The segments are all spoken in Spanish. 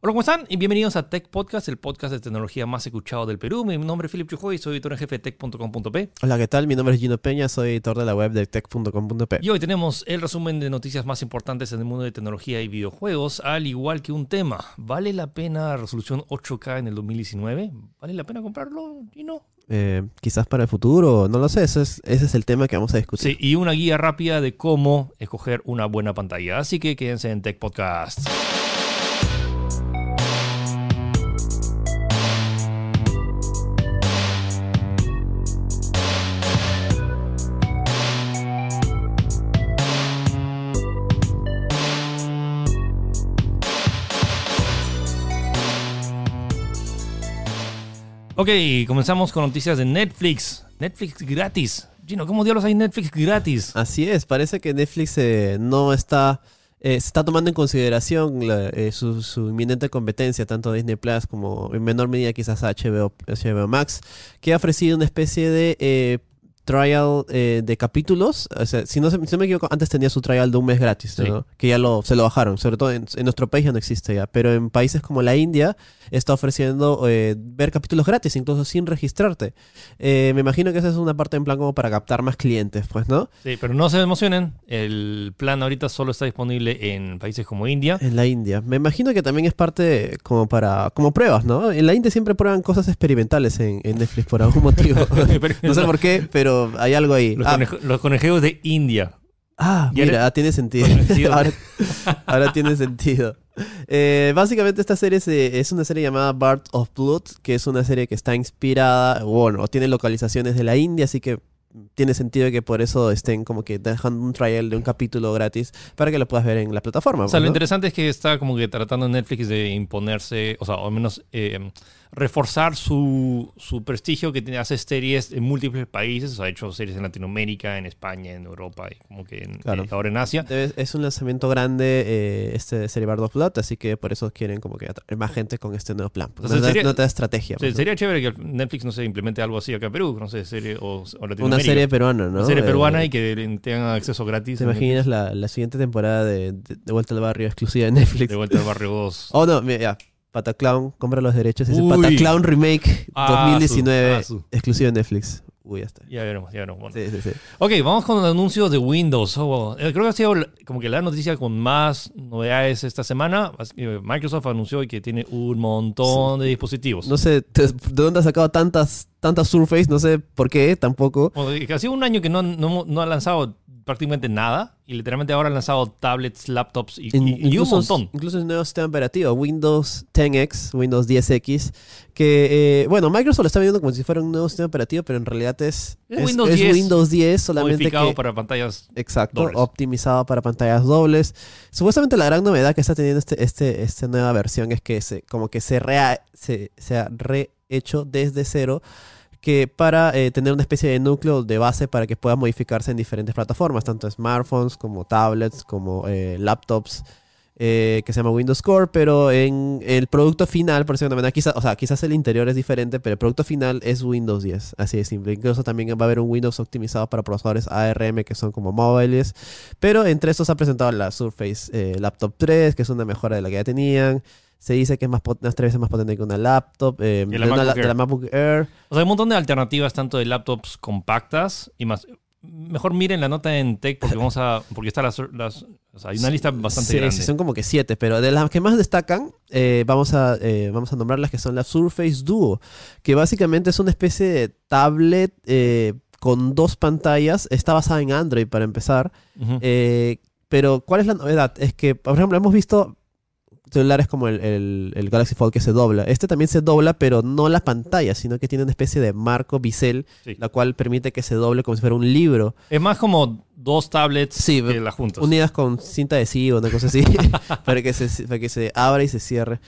Hola, ¿cómo están? Y bienvenidos a Tech Podcast, el podcast de tecnología más escuchado del Perú. Mi nombre es Philip Chujoy, soy editor en jefe de tech.com.p. Hola, ¿qué tal? Mi nombre es Gino Peña, soy editor de la web de tech.com.p. Y hoy tenemos el resumen de noticias más importantes en el mundo de tecnología y videojuegos, al igual que un tema. ¿Vale la pena resolución 8K en el 2019? ¿Vale la pena comprarlo, Gino? Eh, quizás para el futuro, no lo sé, ese es, ese es el tema que vamos a discutir. Sí, y una guía rápida de cómo escoger una buena pantalla. Así que quédense en Tech Podcast. Ok, comenzamos con noticias de Netflix. Netflix gratis. Gino, ¿cómo diablos hay Netflix gratis? Así es, parece que Netflix eh, no está, eh, se está tomando en consideración eh, su, su inminente competencia, tanto Disney Plus como en menor medida quizás HBO, HBO Max, que ha ofrecido una especie de eh, trial eh, de capítulos. O sea, si no, se- si no me equivoco, antes tenía su trial de un mes gratis, Sí. ¿no? que ya lo, se lo bajaron. Sobre todo en, en nuestro país ya no existe ya, pero en países como la India está ofreciendo eh, ver capítulos gratis, incluso sin registrarte. Eh, me imagino que esa es una parte en plan como para captar más clientes, pues, ¿no? Sí, pero no se emocionen. El plan ahorita solo está disponible en países como India. En la India. Me imagino que también es parte como para como pruebas, ¿no? En la India siempre prueban cosas experimentales en, en Netflix por algún motivo. no sé por qué, pero hay algo ahí. Los, Ah, conejo- los conejos de India. ah, Ya mira, ah, tiene sentido. Ahora, ahora tiene sentido. Eh, básicamente esta serie se- es una serie llamada Bart of Blood, que es una serie que está inspirada, bueno, o tiene localizaciones de la India, así que tiene sentido que por eso estén como que dejando un trial de un capítulo gratis para que lo puedas ver en la plataforma. O sea, lo interesante es que está como que tratando Netflix de imponerse, o sea, o al menos eh, reforzar su, su prestigio que tiene, hace series en múltiples países. O sea, ha hecho series en Latinoamérica, en España, en Europa y como que en- Claro. eh, ahora en Asia. Debe- Es un lanzamiento grande eh, este serie Bard of Blood, así que por eso quieren como que atraer más gente con este nuevo plan. Entonces no, sería- no te da estrategia. Pues, sería chévere que Netflix no se implemente algo así acá en Perú, no sé, serie o, o. Una serie peruana, ¿no? Una serie Eh, peruana y que tengan acceso gratis. ¿Te imaginas la, la siguiente temporada de, de, de Vuelta al Barrio exclusiva de Netflix? De vuelta al barrio 2. Oh, no, mira, ya. Pataclown, compra los derechos. Uy. Pataclown Remake Ah, 2019, su- ah, su. exclusivo de Netflix. Uy, ya está. Ya veremos, ya veremos. Bueno. Sí, sí, sí. Ok, vamos con los anuncios de Windows. Oh, wow. Eh, Creo que ha sido la- como que la noticia con más novedades esta semana. As- eh, Microsoft anunció que tiene un montón de dispositivos. No sé te- de dónde ha sacado tantas, tantas Surface, no sé por qué tampoco. Bueno, que ha sido un año que no, no, no ha lanzado prácticamente nada. Y literalmente ahora han lanzado tablets, laptops y, In- y- y un montón. Incluso el nuevo sistema operativo, Windows 10X, Windows 10X, que, eh, bueno, Microsoft lo está viendo como si fuera un nuevo sistema operativo, pero en realidad es, Es Windows 10 Windows 10, solamente Modificado que... para pantallas. Exacto, dobles. optimizado para pantallas dobles. Supuestamente la gran novedad que está teniendo este, este, esta nueva versión es que se, como que se, rea- se, se ha rehecho desde cero que para eh, tener una especie de núcleo de base para que pueda modificarse en diferentes plataformas, tanto smartphones como tablets, como eh, laptops, eh, que se llama Windows Core, pero en el producto final, por decirlo de quizás, o sea, quizás el interior es diferente, pero el producto final es Windows 10, así de simple. Incluso también va a haber un Windows optimizado para procesadores ARM que son como móviles, pero entre estos ha presentado la Surface Laptop 3, que es una mejora de la que ya tenían. Se dice que es más unas tres veces más potente que una laptop, eh, la de, una MacBook la- de la Air. MacBook Air. O sea, hay un montón de alternativas, tanto de laptops compactas y más. Mejor miren la nota en Tech porque vamos a. Porque está las. las- o sea, hay una lista bastante Sí, grande. sí, son como que siete, pero de las que más destacan, eh, vamos, a, eh, vamos a nombrar las que son la Surface Duo, que básicamente es una especie de tablet eh, con dos pantallas. Está basada en Android para empezar. Eh, pero, ¿cuál es la novedad? Es que, por ejemplo, hemos visto celulares como el, el- el Galaxy Fold que se dobla. Este también se dobla, pero no la pantalla, sino que tiene una especie de marco bisel, Sí. la cual permite que se doble como si fuera un libro. Es más como dos tablets Sí, que las juntas. unidas con cinta adhesiva, una cosa así, para, que se, para que se abra y se cierre.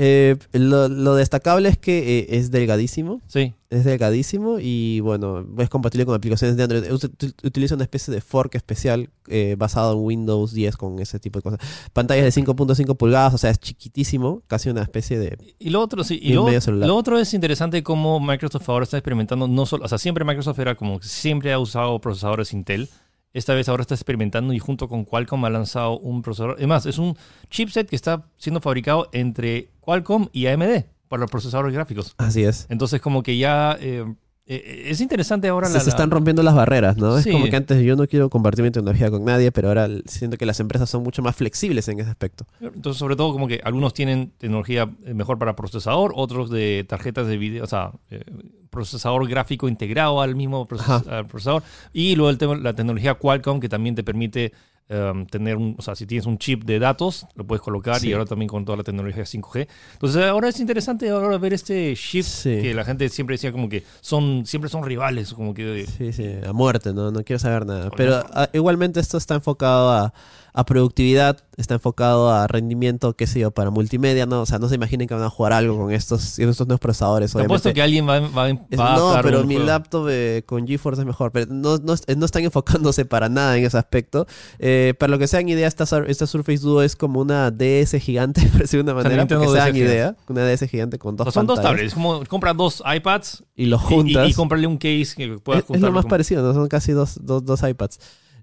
Eh, lo, lo destacable es que eh, es delgadísimo, Sí. es delgadísimo y bueno, es compatible con aplicaciones de Android. Ut- ut- Utiliza una especie de fork especial eh, basado en Windows 10 con ese tipo de cosas. Pantallas de 5.5 pulgadas, o sea, es chiquitísimo, casi una especie de... Y lo otro, sí. Y lo otro es interesante cómo Microsoft ahora está experimentando, no solo, o sea, siempre Microsoft era como que siempre ha usado procesadores Intel esta vez ahora está experimentando y junto con Qualcomm ha lanzado un procesador. Además, es un chipset que está siendo fabricado entre Qualcomm y AMD para los procesadores gráficos. Así es. Entonces, como que ya eh, eh, es interesante ahora se, la, se están rompiendo las barreras, ¿no? Sí. Es como que antes yo no quiero compartir mi tecnología con nadie, pero ahora siento que las empresas son mucho más flexibles en ese aspecto. Entonces, sobre todo, como que algunos tienen tecnología eh, mejor para procesador, otros de tarjetas de video, o sea, eh, procesador gráfico integrado al mismo proces- Ajá. al procesador. Y luego el tema, la tecnología Qualcomm, que también te permite um, tener un, o sea, si tienes un chip de datos, lo puedes colocar Sí. y ahora también con toda la tecnología 5G. Entonces, ahora es interesante ahora ver este shift Sí. que la gente siempre decía como que son, siempre son rivales, como que... Sí, sí, a muerte, no, no quiero saber nada. Pero ah, igualmente esto está enfocado a, a productividad, está enfocado a rendimiento, qué sé yo, para multimedia, ¿no? O sea, no se imaginen que van a jugar algo con estos, estos nuevos procesadores, Te apuesto obviamente. que alguien va, va, Es- va a no, pero mi juego. laptop eh, con GeForce es mejor. Pero no, no, no están enfocándose para nada en ese aspecto. Eh, para lo que se hagan idea, esta, esta Surface Duo es como una DS gigante, por decirlo de una manera. Porque se hagan DS idea. Una DS gigante con dos sea, son dos tablets, es como compras dos iPads Y los juntas. y, y cómprale un case que puedas es, es lo más con- parecido, ¿no? Son casi dos, dos, dos iPads.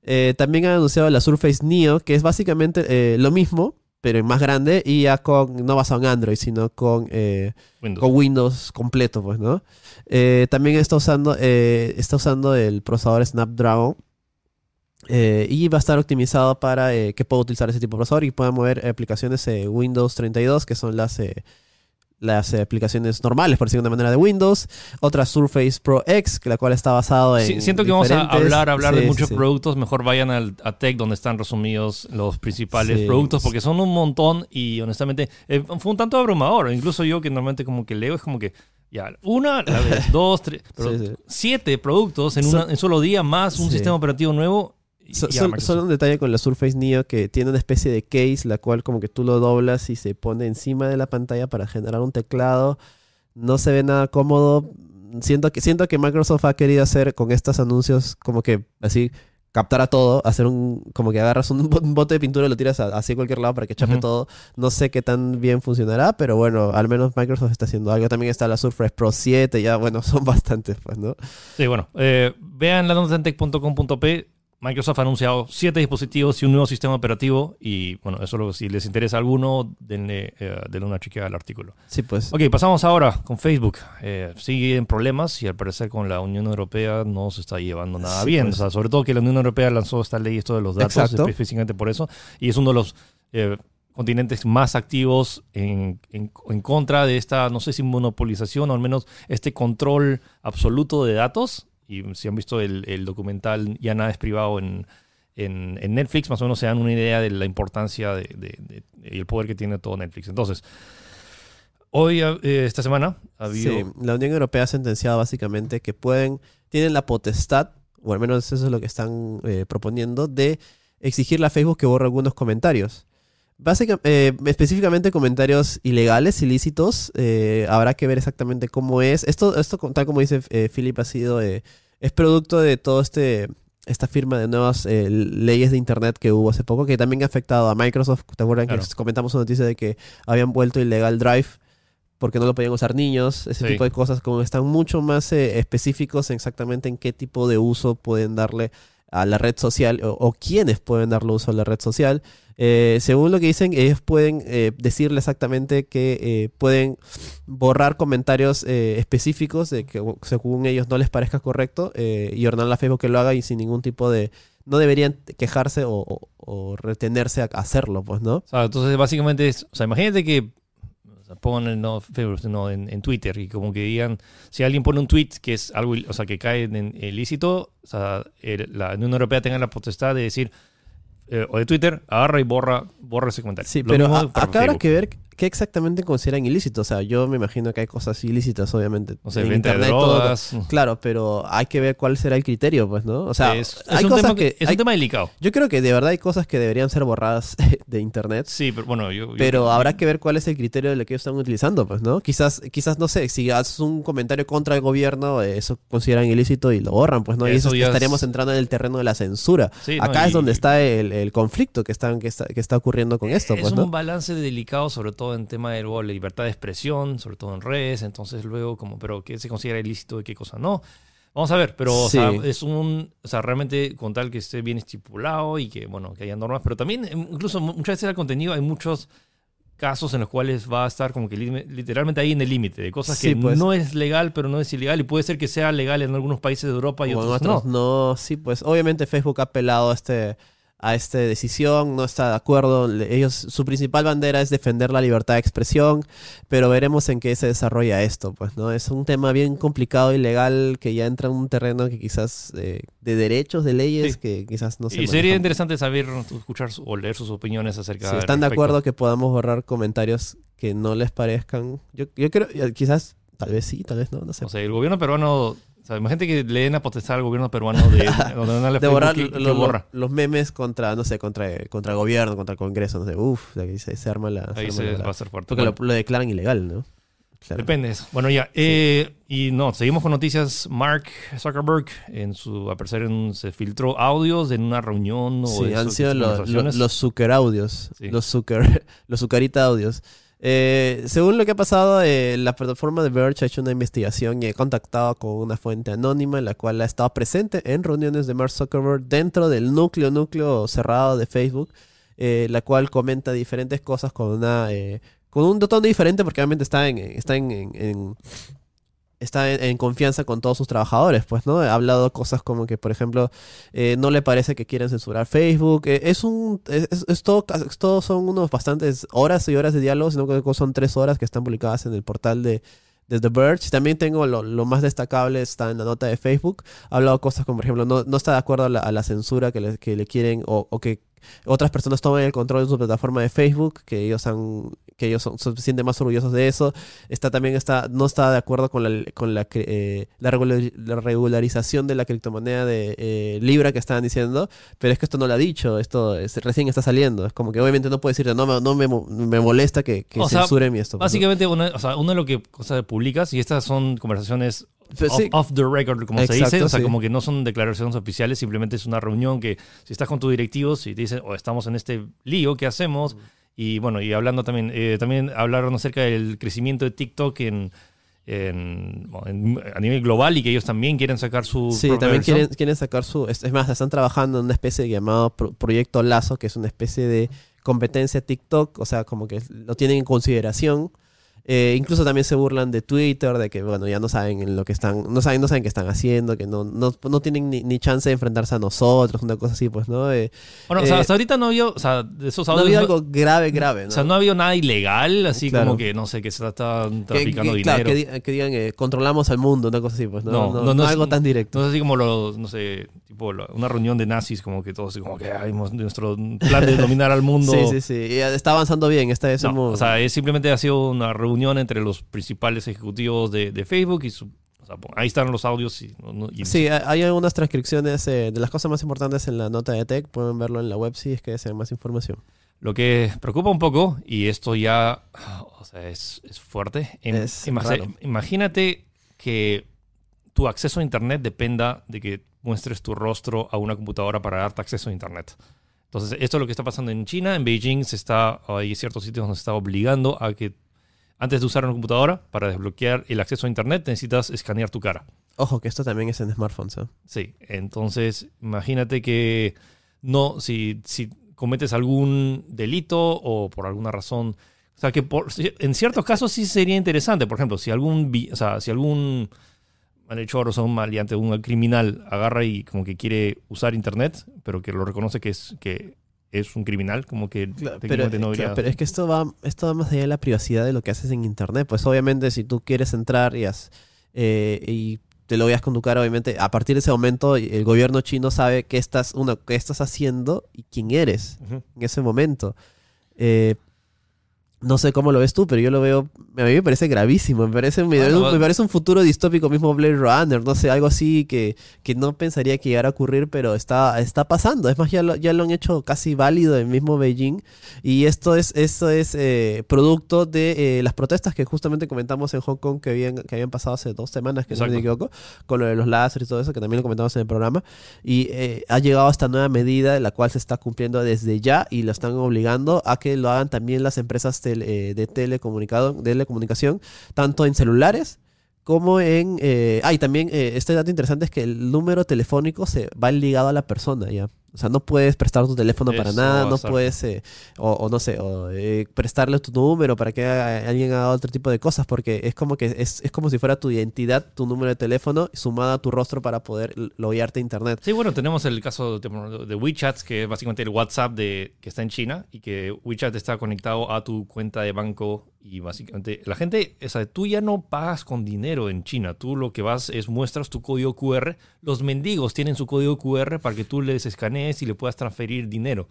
Eh, también han anunciado la Surface Neo, que es básicamente eh, lo mismo, pero en más grande y ya con, no basado en Android, sino con, eh, Windows. con Windows completo, pues, ¿no? También está usando, está usando el procesador Snapdragon. y va a estar optimizado para que pueda utilizar ese tipo de procesador y pueda mover aplicaciones Windows 32, que son las, las eh, aplicaciones normales, por decirlo de una manera, de Windows. Otra Surface Pro X, que la cual está basado en. Sí, siento que vamos a hablar, hablar Sí, de muchos sí. productos. Mejor vayan al, a Tech donde están resumidos los principales productos porque son un montón y honestamente eh, fue un tanto abrumador. Incluso yo que normalmente como que leo es como que ya, una, la vez, dos, tres, pero siete productos en, una, en solo día más un sistema operativo nuevo. Y So- ya, sol- Microsoft. solo un detalle con la Surface Neo que tiene una especie de case, la cual como que tú lo doblas y se pone encima de la pantalla para generar un teclado. No se ve nada cómodo. Siento que, siento que Microsoft ha querido hacer con estos anuncios como que así captar a todo, hacer un como que agarras un, bo- un bote de pintura y lo tiras a- así a cualquier lado para que chape todo. No sé qué tan bien funcionará, pero bueno, al menos Microsoft está haciendo algo. También está la Surface Pro 7, ya bueno, son bastantes, pues, ¿no? Sí, bueno, eh, vean la. Microsoft ha anunciado siete dispositivos y un nuevo sistema operativo. Y bueno, eso lo, si les interesa alguno, denle, eh, denle una chequeada al artículo. Sí, pues. Ok, pasamos ahora con Facebook. Eh, siguen problemas y al parecer con la Unión Europea no se está llevando nada Sí, bien. pues. O sea, sobre todo que la Unión Europea lanzó esta ley, esto de los datos, Exacto. específicamente por eso. Y es uno de los eh, continentes más activos en, en- en contra de esta, no sé si monopolización o al menos este control absoluto de datos. Y si han visto el, el documental Ya nada es privado en, en, Netflix, más o menos se dan una idea de la importancia de, de- de- y el poder que tiene todo Netflix. Entonces, hoy, eh, esta semana, ha habido... Sí, la Unión Europea ha sentenciado básicamente que pueden, tienen la potestad, o al menos eso es lo que están eh, proponiendo, de exigirle a Facebook que borre algunos comentarios. Básicamente, específicamente comentarios ilegales, ilícitos, eh, habrá que ver exactamente cómo es. Esto, esto tal como dice eh, Philip, ha sido, eh, es producto de todo este esta firma de nuevas eh, leyes de internet que hubo hace poco, que también ha afectado a Microsoft. ¿Te acuerdan Claro. que comentamos una noticia de que habían vuelto ilegal Drive? porque no lo podían usar niños, ese Sí. tipo de cosas, como están mucho más eh, específicos en exactamente en qué tipo de uso pueden darle a la red social o, o quiénes pueden darle uso a la red social. Eh, según lo que dicen, ellos pueden eh, decirle exactamente que eh, pueden borrar comentarios específicos de que según ellos no les parezca correcto y ordenarle a Facebook que lo haga y sin ningún tipo de... No deberían quejarse o, o- retenerse a hacerlo, pues, ¿no? O sea, entonces básicamente es, o sea, imagínate que sea, pongan no, no, en, en Twitter y como que digan, si alguien pone un tweet que es algo, o sea, que cae en ilícito, o sea, el- la Unión Europea tenga la potestad de decir, eh, o de Twitter, agarra y borra, borra ese comentario. Sí, Lo pero a- acá habrá que ver qué exactamente consideran ilícito. O sea, yo me imagino que hay cosas ilícitas, obviamente. No sé, en internet, todo- drogas. Claro, pero hay que ver cuál será el criterio, pues, ¿no? O sea, es, es hay un, cosas tema, que... es hay- un tema delicado. Yo creo que de verdad hay cosas que deberían ser borradas de internet. Sí, pero bueno, yo... yo- Pero habrá que ver cuál es el criterio de lo que ellos están utilizando, pues, ¿no? Quizás, quizás no sé, si haces un comentario contra el gobierno, eh, eso consideran ilícito y lo borran, pues, ¿no? y Eso eso ya es- estaríamos entrando en el terreno de la censura. Sí, no, Acá y- es donde está el, el conflicto que, están, que, está, que está ocurriendo con esto, es pues, un ¿no? balance delicado, sobre todo en tema de luego, la libertad de expresión, sobre todo en redes. Entonces, luego, como, pero qué se considera ilícito y qué cosa no. Vamos a ver, pero o Sí. sea, es un, o sea, realmente con tal que esté bien estipulado y que, bueno, que haya normas, pero también, em, incluso mu- muchas veces el contenido, hay muchos casos en los cuales va a estar como que li- literalmente ahí en el límite, de cosas Sí, que pues. no es legal, pero no es ilegal, y puede ser que sea legal en algunos países de Europa y O en otros, otros no. no. Sí, pues obviamente Facebook ha apelado a este a esta decisión, no está de acuerdo. Ellos, su principal bandera es defender la libertad de expresión, pero veremos en qué se desarrolla esto, pues, ¿no? Es un tema bien complicado y legal que ya entra en un terreno que quizás eh, de derechos, de leyes, Sí. que quizás no se y sería interesante saber, escuchar o leer sus opiniones acerca Si del están de acuerdo que podamos borrar comentarios que no les parezcan, yo, yo creo, eh, quizás, tal vez sí, tal vez no, no sé. O sea, el gobierno peruano, o sea, imagínate que le den a potestad al gobierno peruano de, la de borrar Facebook, ¿qué- lo- borra? los memes contra, no sé, contra, contra el gobierno, contra el Congreso, no sé, uff, ahí se, se arma la... Ahí arma se la va a hacer fuerte. Porque Bueno. lo, lo declaran ilegal, ¿no? Claro. Depende de eso. Bueno, ya. eh, y no, seguimos con noticias. Mark Zuckerberg, en su al parecer en- se filtró audios en una reunión o Sí, de han sido lo- lo- conversaciones. los Zucker audios, Sí. los Zucker, los Zucarita audios. Eh, según lo que ha pasado, eh, la plataforma de Verge ha hecho una investigación y ha contactado con una fuente anónima, la cual ha estado presente en reuniones de Mark Zuckerberg dentro del núcleo, núcleo cerrado de Facebook, eh, la cual comenta diferentes cosas con una con un tono diferente porque obviamente está en, está en, en- en- está en, en confianza con todos sus trabajadores, pues, ¿no? Ha hablado cosas como que, por ejemplo, eh, no le parece que quieren censurar Facebook. Eh, es un. Es, es- todo, es son unos bastantes horas y horas de diálogo, sino que son tres horas que están publicadas en el portal de, de The Verge. También tengo lo, lo más destacable, está en la nota de Facebook. Ha hablado cosas como, por ejemplo, no, no está de acuerdo a la, a la censura que le, que le quieren o, o que otras personas tomen el control de su plataforma de Facebook, que ellos han que ellos son- se sienten más orgullosos de eso. Está también está no está de acuerdo con la con la, eh, la, regular- la regularización de la criptomoneda de eh, Libra que estaban diciendo, pero es que esto no lo ha dicho, esto es- recién está saliendo. Es como que obviamente no puede decirte, no, me- no me, me molesta que, que O sea, censuren mi esto. Básicamente, uno, o sea, uno de lo que cosas publicas, y estas son conversaciones off, sí, off the record, como se dice, o sea, sí. como que no son declaraciones oficiales, simplemente es una reunión que si estás con tus directivos y te dicen, o estamos en este lío, ¿qué hacemos? Y bueno, y hablando también, eh, también hablaron acerca del crecimiento de TikTok en, en- bueno, en- a nivel global y que ellos también quieren sacar su Sí, también quieren, quieren sacar su... Es es más, están trabajando en una especie llamado Pro- Proyecto Lazo, que es una especie de competencia TikTok, o sea, como que lo tienen en consideración. Eh, incluso también se burlan de Twitter, de que, bueno, ya no saben en lo que están, no saben, no saben qué están haciendo, que no, no, no tienen ni, ni chance de enfrentarse a nosotros, una cosa así, pues, ¿no? Eh, Bueno, o sea, eh, hasta ahorita no había, o sea, de esos audios... no- algo grave, grave, ¿no? O sea, no ha habido nada ilegal, así Claro. como que, no sé, que se está que, traficando que- dinero. claro, que, que digan, eh, controlamos al mundo, una cosa así, pues, ¿no? No, No, no, no, es- algo tan directo. No es así como los, no sé, tipo una reunión de nazis, como que todos, como que hay nuestro plan de dominar al mundo. Sí, sí, sí. Y está avanzando bien. No, hemos- o sea, es simplemente ha sido una reunión entre los principales ejecutivos de, de Facebook y su- o sea, ahí están los audios. Y, no- no- y- Sí, hay algunas transcripciones eh, de las cosas más importantes en la nota de Tech. Pueden verlo en la web si es que desean más información. Lo que preocupa un poco, y esto ya o sea, es, es fuerte, Es raro. imagínate que tu acceso a Internet dependa de que muestres tu rostro a una computadora para darte acceso a Internet. Entonces, esto es lo que está pasando en China. En Beijing se está, hay ciertos sitios donde se está obligando a que antes de usar una computadora, para desbloquear el acceso a Internet, necesitas escanear tu cara. Ojo, que esto también es en smartphones. ¿eh? Sí, entonces imagínate que no, si, si cometes algún delito o por alguna razón, o sea que por, en ciertos casos sí sería interesante, por ejemplo, si algún, o sea, si algún malhechor o sea, un maleante, un criminal agarra y como que quiere usar internet, pero que lo reconoce que es que es un criminal, como que Pero, no claro, debería- pero es que esto va, esto va más allá de la privacidad de lo que haces en Internet. Pues obviamente si tú quieres entrar y, has- eh, y te lo veas con tu cara, obviamente a partir de ese momento el gobierno chino sabe qué estás, uno, qué estás haciendo y quién eres en ese momento. Eh, no sé cómo lo ves tú, pero yo lo veo, a mí me parece gravísimo, me parece, me, Bueno, me parece un futuro distópico mismo Blade Runner, no sé, algo así que, que no pensaría que llegara a ocurrir, pero está, está pasando. Es más, ya lo, ya lo han hecho casi válido en mismo Beijing. Y esto es, esto es eh, producto de eh, las protestas que justamente comentamos en Hong Kong que habían, que habían pasado hace dos semanas, que no me equivoco, con lo de los láseres y todo eso, que también lo comentamos en el programa, y eh, ha llegado esta nueva medida, la cual se está cumpliendo desde ya y lo están obligando a que lo hagan también las empresas eh, de telecomunicación, tanto en celulares como en... Eh, ah, y también eh, este dato interesante es que el número telefónico se va ligado a la persona, ¿ya? O sea, no puedes prestar tu teléfono para nada, no puedes, eh, o, o no sé, o, eh, prestarle tu número para que haga- alguien haga otro tipo de cosas, porque es como que es, es como si fuera tu identidad, tu número de teléfono, sumada a tu rostro para poder loguearte a internet. Sí, bueno, tenemos el caso de, de WeChat, que es básicamente el WhatsApp de, que está en China y que WeChat está conectado a tu cuenta de banco y básicamente la gente, o sea, tú ya no pagas con dinero en China, tú lo que vas es muestras tu código QR, los mendigos tienen su código QR para que tú les escanees y le puedas transferir dinero.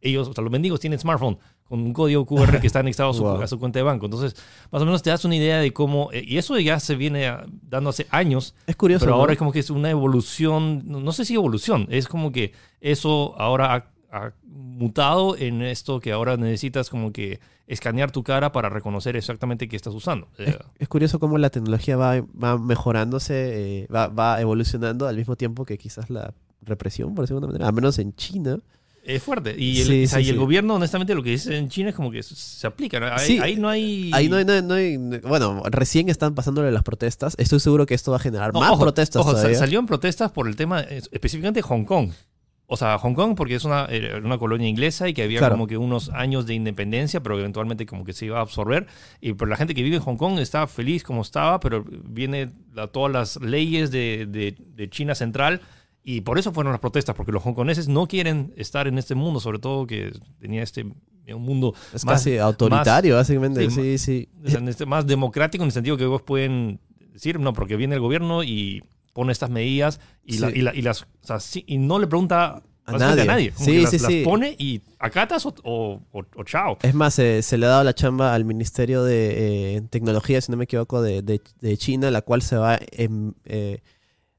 Ellos, o sea, los mendigos tienen smartphone con un código QR que está anexado a su, Wow. a su cuenta de banco. Entonces, más o menos te das una idea de cómo, eh, y eso ya se viene dando hace años, Es curioso. pero ¿no? ahora es como que es una evolución, no no sé si evolución, es como que eso ahora ha, ha mutado en esto que ahora necesitas como que escanear tu cara para reconocer exactamente qué estás usando. Es curioso cómo la tecnología va, va mejorándose, eh, va, va evolucionando al mismo tiempo que quizás la represión, por decirlo de alguna manera, al menos en China. es fuerte. Y el, Sí, o sea, sí, y el sí. gobierno, honestamente, lo que dice en China es como que se aplica. ¿no? Ahí, no hay... Ahí no hay, no hay- no hay- bueno, recién están pasándole las protestas. Estoy seguro que esto va a generar más ojo, protestas ojo, todavía. salió en protestas por el tema eh, específicamente de Hong Kong. O sea, Hong Kong porque es una, era una colonia inglesa y que había Claro. como que unos años de independencia, pero eventualmente como que se iba a absorber. Y pero la gente que vive en Hong Kong está feliz como estaba, pero viene la- todas las leyes de, de- de China Central y por eso fueron las protestas, porque los hongkoneses no quieren estar en este mundo, sobre todo que tenía este un mundo es más- casi autoritario, básicamente. sí, Sí, sí. este- más democrático en el sentido que ellos pueden decir, no, porque viene el gobierno y pone estas medidas y, la- Sí. y, la- y las, o sea, sí, y no le pregunta A nadie. Como Sí, que las, sí, las sí. pone y acatas o, o, o- o chao. Es más, eh, se le ha dado la chamba al Ministerio de eh, Tecnología, si no me equivoco, de, de- de China, la cual se va eh,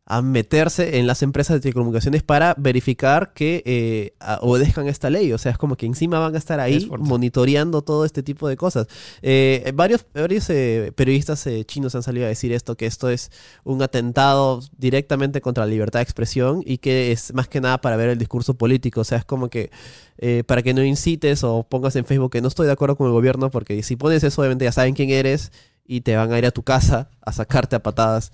a meterse en las empresas de telecomunicaciones para verificar que eh, a- obedezcan esta ley. O sea, es como que encima van a estar Es ahí monitoreando todo este tipo de cosas. Eh, varios varios eh, periodistas eh, chinos han salido a decir esto, que esto es un atentado directamente contra la libertad de expresión y que es más que nada para ver el discurso político. O sea, es como que eh, para que no incites o pongas en Facebook que no estoy de acuerdo con el gobierno, porque si pones eso, obviamente ya saben quién eres y te van a ir a tu casa a sacarte a patadas.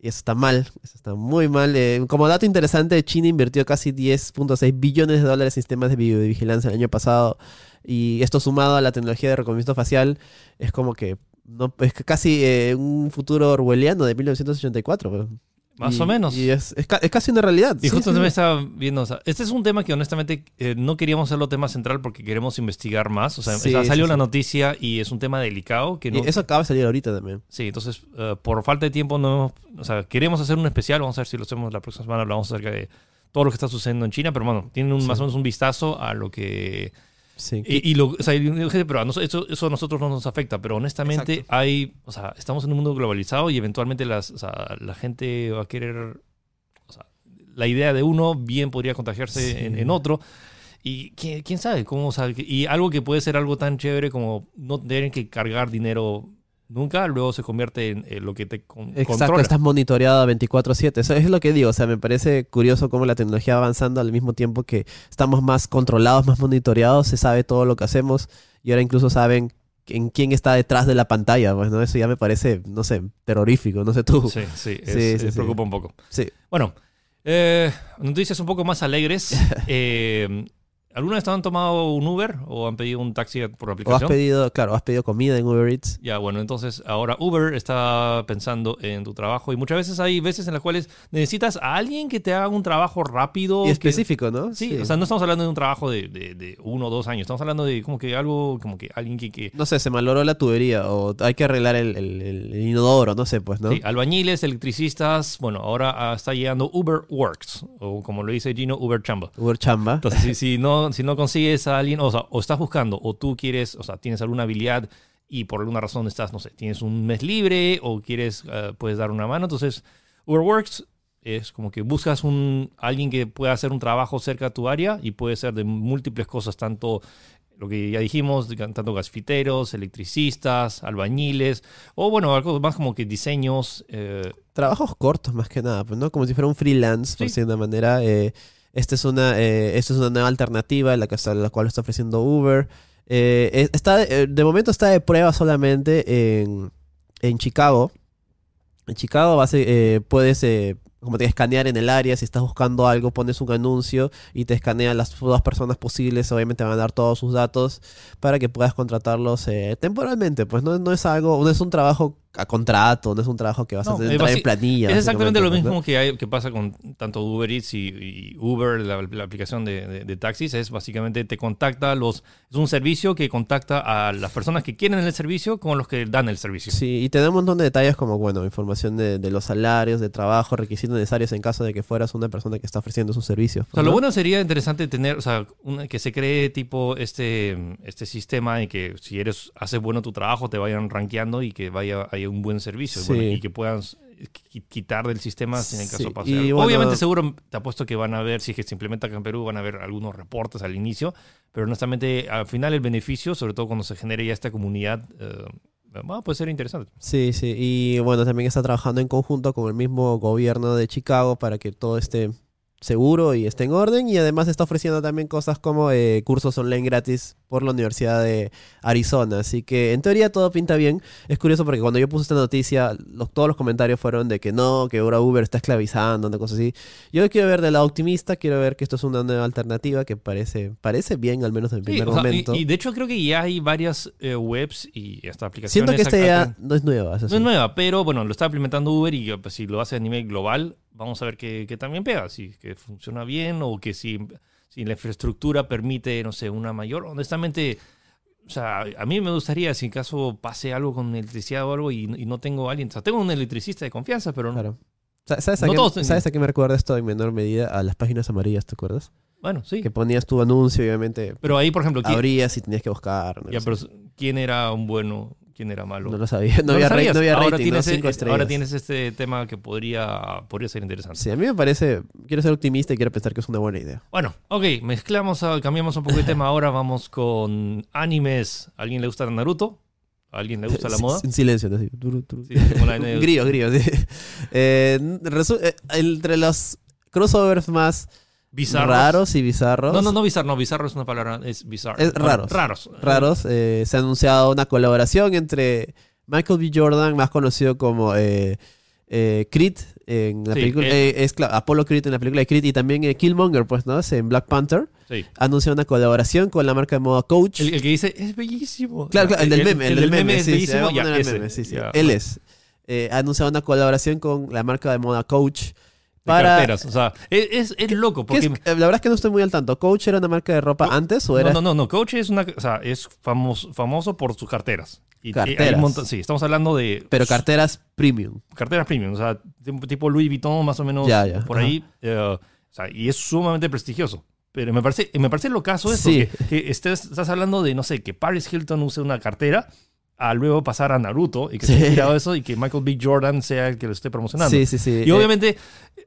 Y eso está mal, eso está muy mal. Eh, como dato interesante, China invirtió casi 10.6 billones de dólares en sistemas de videovigilancia el año pasado. Y esto sumado a la tecnología de reconocimiento facial es como que no, es casi eh, un futuro orwelliano de 1984. Más Y- o menos. Y es, es es casi una realidad. Y sí, justo sí, me estaba viendo, o sea, este es un tema que honestamente eh, no queríamos hacerlo tema central porque queremos investigar más. O sea, Sí, o sea, sí, salió la noticia y es un tema delicado que Y no, eso acaba de salir ahorita también. Sí, entonces, eh, por falta de tiempo, no, o sea, queremos hacer un especial, vamos a ver si lo hacemos la próxima semana, hablamos acerca de todo lo que está sucediendo en China, pero bueno, tienen un, más o menos un vistazo a lo que... Sí. Y, y lo, o sea, pero a eso, eso a nosotros no nos afecta, pero honestamente Exacto. hay, o sea, estamos en un mundo globalizado y eventualmente las, o sea, la gente va a querer, o sea, la idea de uno bien podría contagiarse Sí. en, en otro. Y quién, quién sabe cómo, o sea, y algo que puede ser algo tan chévere como no tener que cargar dinero nunca, luego se convierte en, eh, lo que te con- Exacto, controla. estás monitoreado 24/7. Eso es lo que digo. O sea, me parece curioso cómo la tecnología va avanzando al mismo tiempo que estamos más controlados, más monitoreados. Se sabe todo lo que hacemos y ahora incluso saben en quién está detrás de la pantalla. Pues, ¿no? Eso ya me parece, no sé, terrorífico. No sé tú. Sí, sí, es- Sí, es- sí, sí. preocupa un poco. Sí. Bueno, eh, noticias un poco más alegres. Eh, ¿Alguna vez han tomado un Uber o han pedido un taxi por O has aplicación? pedido, claro, has pedido comida en Uber Eats. Ya, bueno, entonces ahora Uber está pensando en tu trabajo y muchas veces hay veces en las cuales necesitas a alguien que te haga un trabajo rápido. Y que- específico, ¿no? Sí, o sea, no estamos hablando de un trabajo de, de- de uno o dos años, estamos hablando de como que algo, como que alguien que... que No sé, se maloró la tubería o hay que arreglar el, el- el inodoro, no sé, pues, ¿no? Sí, albañiles, electricistas, bueno, ahora ah, está llegando Uber Works, o como lo dice Gino, Uber Chamba. Uber chamba. Entonces, si, si no, si no consigues a alguien, o sea, o estás buscando, o tú quieres, o sea, tienes alguna habilidad y por alguna razón estás, no sé, tienes un mes libre o quieres, eh, puedes dar una mano, entonces Uberworks es como que buscas un alguien que pueda hacer un trabajo cerca de tu área y puede ser de múltiples cosas, tanto lo que ya dijimos, tanto gasfiteros, electricistas, albañiles, o bueno, algo más como que diseños, eh, Trabajos cortos más que nada, ¿no? Como si fuera un freelance, por Sí. de una manera. Eh, esta es una, eh, esta es una nueva alternativa la, que la cual está ofreciendo Uber. Eh, es- está, de- eh, de momento está de prueba solamente en, en Chicago. En Chicago puedes, como te escanear en el área, si estás buscando algo, pones un anuncio y te escanean las dos personas posibles, obviamente van a dar todos sus datos para que puedas contratarlos eh, temporalmente, pues no, no es algo, no es un trabajo a contrato, no es un trabajo que vas a tener en planilla. Es exactamente lo mismo que, hay, que pasa con tanto Uber Eats y, y Uber, la, la aplicación de, de- de taxis. Es básicamente te contacta los. Es un servicio que contacta a las personas que quieren el servicio con los que dan el servicio. Sí, y te da un montón de detalles como, bueno, información de, de los salarios, de trabajo, requisitos necesarios en caso de que fueras una persona que está ofreciendo sus servicios. O sea, lo ¿no? bueno sería interesante tener, o sea, una- que se cree tipo este, este sistema y que si eres, haces bueno tu trabajo, te vayan rankeando y que vaya, haya un buen servicio Sí. bueno, y que puedas qui- quitar del sistema si en el caso Sí, pase y algo. bueno- Obviamente seguro te apuesto que van a ver, si es que se implementa acá en Perú, van a ver algunos reportes al inicio, pero honestamente al final el beneficio, sobre todo cuando se genere ya esta comunidad, eh, bueno, puede ser interesante. Sí, sí, y bueno, también está trabajando en conjunto con el mismo gobierno de Chicago para que todo esté seguro y esté en orden y además está ofreciendo también cosas como eh, cursos online gratis por la Universidad de Arizona, así que en teoría todo pinta bien. Es curioso porque cuando yo puse esta noticia, los- todos los comentarios fueron de que no, que ahora Uber está esclavizando, una cosa así. Yo quiero ver del lado optimista, quiero ver que esto es una nueva alternativa que parece, parece bien, al menos en el Sí, primer o sea, y- momento. y, de hecho creo que ya hay varias eh, webs y hasta aplicaciones. Siento que esta acá- no es nueva. eso No es nueva, pero bueno, lo está implementando Uber y pues, si lo hace a nivel global, vamos a ver que, que también pega, si que funciona bien o que si, si la infraestructura permite, no sé, una mayor. Honestamente, o sea, a mí me gustaría, si en caso pase algo con electricidad o algo y, y no tengo a alguien, o sea, tengo un electricista de confianza, pero Claro. Sa- ¿Sabes a, No qué. ¿Sabes a qué me recuerda esto en menor medida? A las páginas amarillas, ¿te acuerdas? bueno, sí. Que ponías tu anuncio obviamente Pero ahí, por ejemplo, ¿quién, abrías y tenías que buscar. ¿no? ya, pero ¿quién era un bueno? ¿Quién era malo? No lo sabía. No, había, ra- sabías. no había ahora rating, tienes, ¿no? Cinco estrellas. ahora tienes este tema que podría, podría ser interesante. Sí, a mí me parece... Quiero ser optimista y quiero pensar que es una buena idea. Bueno, ok, mezclamos, a- cambiamos un poco de tema ahora, vamos con animes. ¿A alguien le gusta Naruto? ¿A alguien le gusta la moda? En silencio. Así, turu, turu. Sí. Eh, eh, entre los crossovers más Bizarros. raros y bizarros... No, no, no bizarro, no, bizarro es una palabra, es bizarro. Es raros. Raros. raros, eh, se ha anunciado una colaboración entre Michael B. Jordan, más conocido como eh, eh, Creed, en la Sí, película, eh, es Apollo Creed en la película de Creed, y también Killmonger, pues, ¿no? Es en Black Panther. Sí. Anunció una colaboración con la marca de moda Coach. El, el que dice, es bellísimo. claro, claro, el del meme, el, del meme, es sí, sí, bellísimo. Ya, ese, meme, sí, sí. ya, Él es. Ha anunciado una colaboración con la marca de moda Coach. Para, carteras. O sea, es, es, es loco. ¿Qué es- Porque la verdad es que no estoy muy al tanto. ¿Coach era una marca de ropa antes o era No, no, no. Coach es una, o sea, es famoso, famoso por sus carteras. Y- y hay Carteras. montón- sí, estamos hablando de Pero carteras premium. carteras premium, o sea, tipo- Louis Vuitton más o menos Ya, ya, por ajá. ahí, eh, o sea, y es sumamente prestigioso. Pero me parece, me parece lo caso eso, Sí. que, que estés, estás hablando de, no sé, que Paris Hilton use una cartera a luego pasar a Naruto y que se haya tirado eso y que Michael B. Jordan sea el que lo esté promocionando. Sí, sí, sí. Y Eh, obviamente,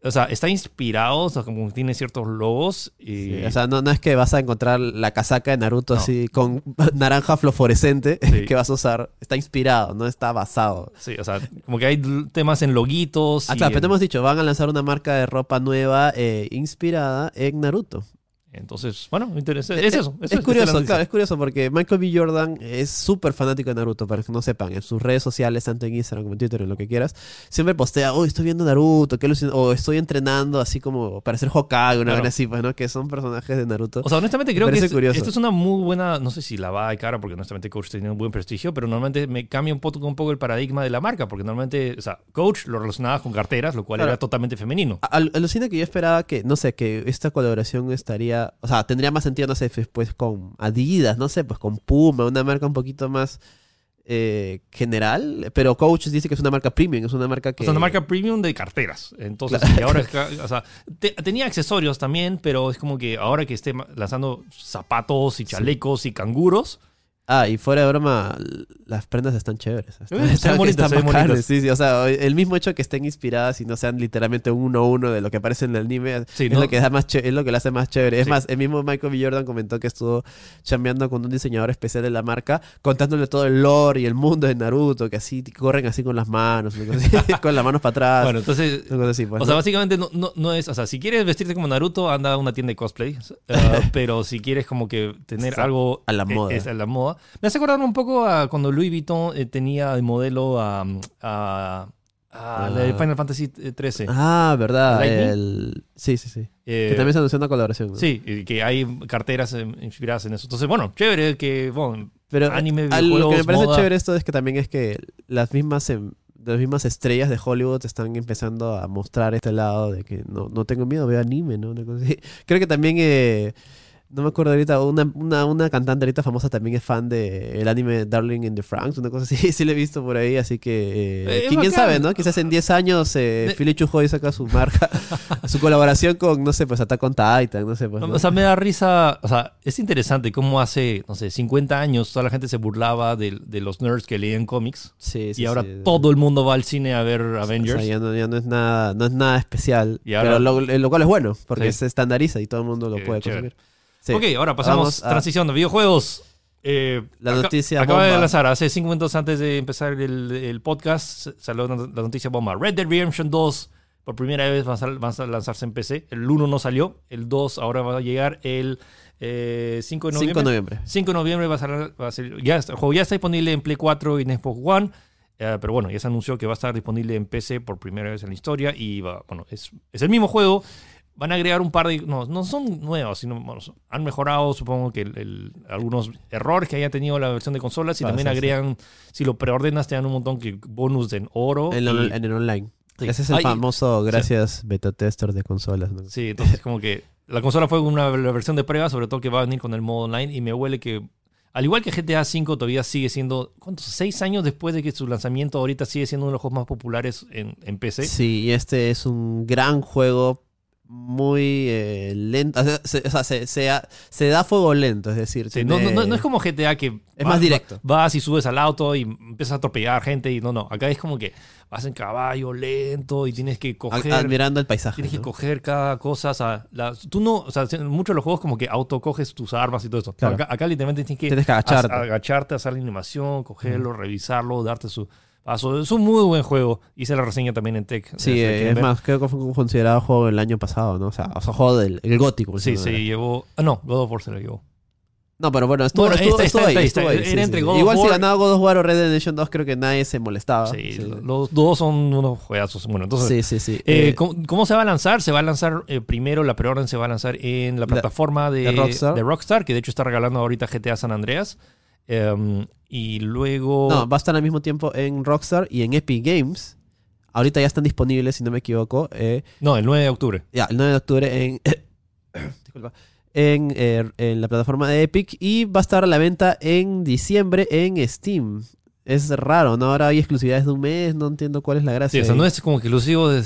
o sea, está inspirado, o sea, como tiene ciertos logos y... Sí, o sea, no, no es que vas a encontrar la casaca de Naruto No. así con naranja fluorescente Sí. que vas a usar. Está inspirado, no está basado. Sí, o sea, como que hay temas en loguitos. Ah, y claro, pero en- te hemos dicho, van a lanzar una marca de ropa nueva eh, inspirada en Naruto. Entonces, bueno, interesante. Es eso. Es, eso curioso, esa es la claro, es curioso porque Michael B. Jordan es súper fanático de Naruto, para que no sepan, en sus redes sociales, tanto en Instagram como en Twitter, en lo que quieras, siempre postea, oh, estoy viendo Naruto, qué o estoy entrenando así como para ser Hokage, una Claro. vez así, pues, ¿no? Que son personajes de Naruto. O sea, honestamente creo que es- curioso. esto es una muy buena, no sé si la va de cara, porque honestamente Coach tiene un buen prestigio, pero normalmente me cambia un poco, un poco el paradigma de la marca, porque normalmente, o sea, Coach lo relacionaba con carteras, lo cual Claro. era totalmente femenino. Al- Alucina que yo esperaba que, no sé, que esta colaboración estaría, o sea, tendría más sentido, no sé, pues con Adidas, no sé, pues con Puma, una marca un poquito más eh, general, pero Coach dice que es una marca premium, es una marca que... O sea, una marca premium de carteras. Entonces, y ahora o sea, te- tenía accesorios también, pero es como que ahora que esté lanzando zapatos y chalecos y canguros, Ah, y fuera de broma, las prendas están chéveres. Ven- se ven bonitas, están bacanes. Sí, sí, o sea, el mismo hecho que estén inspiradas y no sean literalmente uno a uno de lo que aparece en el anime, Sí, es, ¿no? lo que da más es lo que lo hace más chévere. Es Sí. más, el mismo Michael B. Jordan comentó que estuvo chambeando con un diseñador especial de la marca, contándole todo el lore y el mundo de Naruto, que así corren así con las manos, con las manos para atrás. bueno, entonces así, pues, O sea, básicamente no, no, no es. O sea, si quieres vestirte como Naruto, anda a una tienda de cosplay. eh, pero si quieres como que tener algo. a la eh, moda. Es a la moda. Me hace acordar un poco a cuando Louis Vuitton eh, tenía de modelo a, a Ah, la de Final Fantasy XIII. Ah, verdad. El... Sí, sí, sí. Eh, que también se anunció una colaboración. ¿no? Sí, que hay carteras eh, inspiradas en eso. Entonces, bueno, chévere que, bueno, Pero anime, lo que me parece moda. chévere esto es que también es que las mismas em, las mismas estrellas de Hollywood están empezando a mostrar este lado de que no, no tengo miedo, veo anime, ¿no? Creo que también, eh, no me acuerdo ahorita, una, una, una cantante ahorita famosa también es fan de el anime Darling in the Franxx, una cosa así, sí lo he visto por ahí, así que Eh, quién sabe, ¿no? Quizás en 10 años eh, De- Philly Chujoy saca su marca, su colaboración con, no sé, pues Attack on Titan, no sé, pues. ¿no? O sea, me da risa. O sea, es interesante cómo hace, no sé, 50 años toda la gente se burlaba de, de los nerds que leían cómics. Sí, sí, y ahora sí. todo el mundo va al cine a ver Avengers. O sea, ya no, ya no es nada, no es nada especial. Y ahora- pero lo, lo cual es bueno, porque se estandariza y todo el mundo lo puede chévere. consumir. Sí. Ok, ahora pasamos a- transición de videojuegos. Eh, La noticia Acaba de bomba. lanzar, hace cinco minutos antes de empezar el, el podcast, salió la noticia bomba. Red Dead Redemption 2 por primera vez va a, va a lanzarse en PC. El 1 no salió, el 2 ahora va a llegar el eh, 5 de 5 noviembre. de noviembre. 5 de noviembre va a salir, va a ser- ya está- el juego ya está disponible en Play 4 y en Xbox One. eh, pero bueno, ya se anunció que va a estar disponible en PC por primera vez en la historia. Y va, bueno, es, es el mismo juego. Van a agregar un par de. No, no son nuevos, sino bueno, han mejorado, supongo que el- el- algunos errores que haya tenido la versión de consolas. Y Ah, también sí, sí. agregan, si lo preordenas, te dan un montón que bonus en oro. En, y- el- en el online. Sí. Ese es el Ay, famoso gracias beta tester de consolas. ¿no? Sí, entonces como que la consola fue una versión de prueba, sobre todo que va a venir con el modo online y me huele que, al igual que GTA V todavía sigue siendo, ¿cuántos? Seis años después de que su lanzamiento ahorita sigue siendo uno de los juegos más populares en, en PC. Sí, y este es un gran juego muy eh, lento. O sea, se, o sea, se- se ha- se da fuego lento, es decir, Sí, no, tiene- no- no- no es como GTA que Es más directo. Vas y subes al auto y empiezas a atropellar gente y no, no. Acá es como que vas en caballo lento y tienes que coger admirando el paisaje. Tienes que coger cada cosa. O sea, la- tú no, o sea, en muchos de los juegos como que autocoges tus armas y todo eso. Claro. Acá, acá literalmente tienes que, Tienes que agacharte. a- agacharte, hacer la animación, cogerlo, revisarlo, darte su Es un muy buen juego. Hice la reseña también en Tech. Sí, eh, es ver. más, creo que fue considerado juego del año pasado, ¿no? O sea, o sea juego del el gótico. Sí, se llevó. Ah, no, God of War se lo llevó. No, pero bueno, estuvo, Bueno, estuvo, está- estuvo está- ahí, está- estuvo está- ahí, era sí, sí, entre sí. Igual si ganaba God of War o Red Dead Redemption 2, creo que nadie se molestaba. Sí, Sí, los dos son unos juegazos. Bueno, entonces. sí, sí. sí. Eh, Eh, ¿cómo, cómo se va a lanzar? Se va a lanzar eh, primero, la preorden se va a lanzar en la La- plataforma de, de Rockstar. de Rockstar, que de hecho está regalando ahorita GTA San Andreas. Em, y luego. no, va a estar al mismo tiempo en Rockstar y en Epic Games. Ahorita ya están disponibles, si no me equivoco. eh, No, el 9 de octubre. ya, el 9 de octubre en. disculpa. En, eh, en la plataforma de Epic y va a estar a la venta en diciembre en Steam. Es raro, ¿no? Ahora hay exclusividades de un mes, no entiendo cuál es la Sí, gracia. o sea, no es como exclusivo de.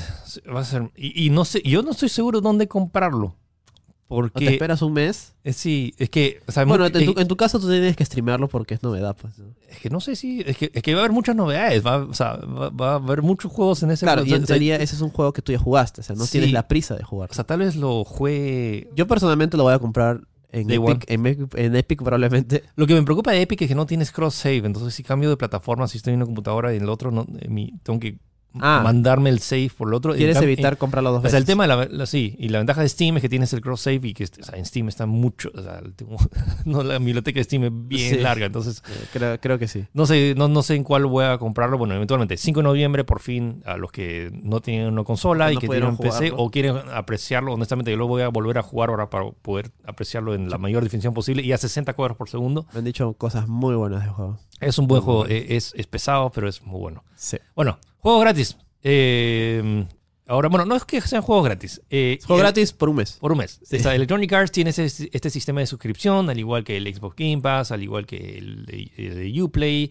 Va a ser. Y, y no sé, yo no estoy seguro dónde comprarlo. ¿O te Porque. esperas un mes? eh, sí, es que. O sea, Bueno, mu- en tu, eh, en tu caso tú tienes que streamearlo porque es novedad, pues. ¿no? es que no sé si. Es que, es que va a haber muchas novedades. Va, o sea, va, va a haber muchos juegos en ese Claro, y o sea, en teoría ese es un juego que tú ya jugaste, o sea, no Sí. tienes la prisa de jugar. O sea, tal vez lo juegue. Yo personalmente lo voy a comprar en Epic, en, Epic- en Epic probablemente. Lo que me preocupa de Epic es que no tienes cross save. Entonces, si cambio de plataforma, si estoy en una computadora y en el otro, no, en mi- tengo que Ah. mandarme el save por el otro. Quieres evitar en- comprarlo dos o veces. sea, el tema de la, la- sí, y la ventaja de Steam es que tienes el cross save y que o sea, en Steam está mucho, o sea, tengo- no, la biblioteca de Steam es bien Sí. larga, entonces creo, creo que sí. no sé, no, no sé en cuál voy a comprarlo. Bueno, eventualmente 5 de noviembre por fin a los que no tienen una consola No y que tienen PC jugarlo. o quieren apreciarlo, honestamente yo lo voy a volver a jugar ahora para poder apreciarlo en la mayor definición posible y a 60 cuadros por segundo. Me han dicho cosas muy buenas del juego. Es un buen Muy juego, bueno. eh, es, es pesado, pero es muy bueno. Sí. Bueno, juego gratis. Eh, ahora, bueno, no es que sean juegos gratis. eh, Juego eh, gratis por un mes. Por un mes. Sí. O sea, Electronic Arts tiene ese- este sistema de suscripción, al igual que el Xbox Game Pass, al igual que el de, Uplay,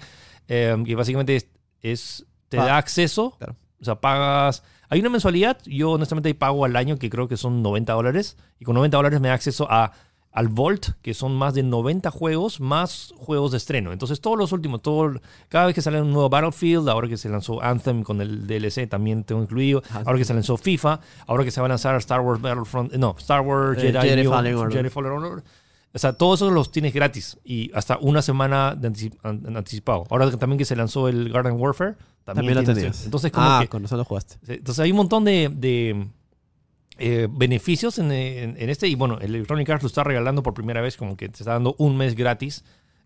eh, que básicamente es, es- te da acceso. Claro. O sea, pagas. Hay una mensualidad, yo honestamente pago al año que creo que son 90 dólares. Y con 90 dólares me da acceso a, al Vault, que son más de 90 juegos, más juegos de estreno. Entonces, todos los últimos, todo, cada vez que sale un nuevo Battlefield, ahora que se lanzó Anthem con el DLC también tengo incluido, Ajá. ahora que se lanzó FIFA, ahora que se va a lanzar Star Wars Battlefront, no, Star Wars Eh, Jedi, Jedi New- Fallen Order. Jedi Fallen Order. O sea, todos esos los tienes gratis y hasta una semana de antici- an- anticipado. Ahora también que se lanzó el Garden Warfare, también, También lo tenías. Entonces, como ah, que, con eso lo jugaste. entonces hay un montón de, de, eh, beneficios en, en- en este y bueno, el Electronic Arts lo está regalando por primera vez, como que te está dando un mes gratis.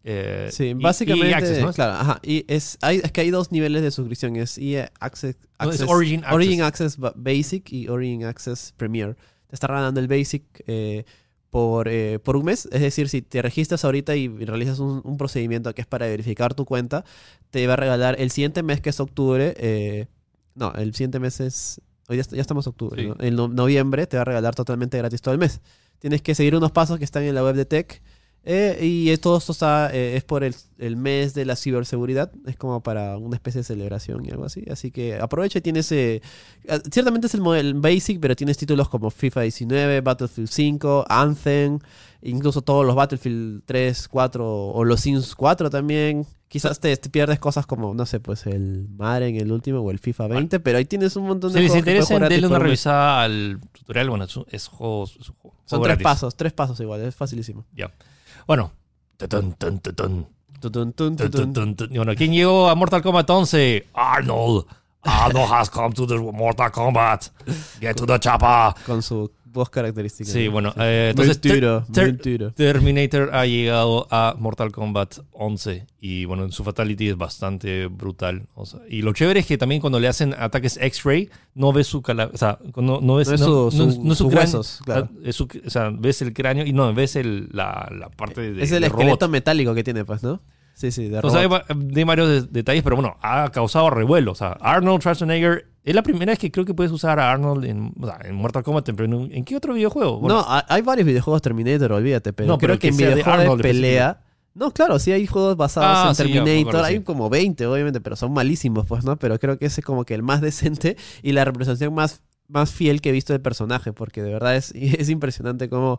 Eh, Sí, básicamente, y Access, ¿no? claro, ajá, y es, hay, es que hay dos niveles de suscripción, es EA Access, No, es Access- Origin Access. Basic y Origin Access Premier. Te está regalando el Basic eh, por, eh, por un mes, es decir, si te registras ahorita y realizas un, un procedimiento que es para verificar tu cuenta, te va a regalar el siguiente mes que es octubre, eh, no, el siguiente mes es, hoy ya, est- ya estamos en octubre, Sí. ¿no? en no- noviembre te va a regalar totalmente gratis todo el mes. Tienes que seguir unos pasos que están en la web de Tech. Eh, y todo esto está, eh, es por el, el mes de la ciberseguridad. Es como para una especie de celebración y algo así. Así que aprovecha y tienes. eh, ah, ciertamente es el modelo basic, pero tienes títulos como FIFA 19, Battlefield 5, Anthem, incluso todos los Battlefield 3, 4 o los Sims 4 también. Quizás te, te pierdes cosas como, no sé, pues el Madden, el último, o el FIFA 20, pero ahí tienes un montón de Si juegos que puedes interesa, denle una revisada al tutorial. Bueno, es, un- es juego, es un juego Son tres gratis. pasos, tres pasos igual, es facilísimo. Ya. Bueno. Tutun, tun, tutun, Tutun, tun, tun, tutun. tun, tun. Y Bueno, ¿quién llegó a Mortal Kombat 11? Arnold. Arnold has come to the Mortal Kombat. Get to the chopper. Con su voz característica. Sí, bueno, eh, entonces Ter- mentira. Terminator ha llegado a Mortal Kombat 11 y bueno, su fatality es bastante brutal. o sea, y lo chévere es que también cuando le hacen ataques X-ray, no ves su cala- o sea, no, no ves No es no- su- no sus cráneo, huesos, claro. ah, es su- o sea, ves el cráneo y no, ves el, la, la parte de, Es el de esqueleto robot. metálico que tiene, pues, ¿no? Sí, sí, de O sea, hay, robot. de varios de- detalles, pero bueno, ha causado revuelo. O sea, Arnold Schwarzenegger es la primera vez que creo que puedes usar a Arnold en, o sea, en Mortal Kombat, pero ¿en, en qué otro videojuego? Bueno, no, ha- hay varios videojuegos Terminator, olvídate, pero No, pero creo que, que en videojuegos de, Arnold pelea... No, claro, sí hay juegos basados Ah, en sí, Terminator, hay sí. como 20, obviamente, pero son malísimos, pues, ¿no? Pero creo que ese es como que el más decente y la representación más, más fiel que he visto del personaje, porque de verdad es, es impresionante cómo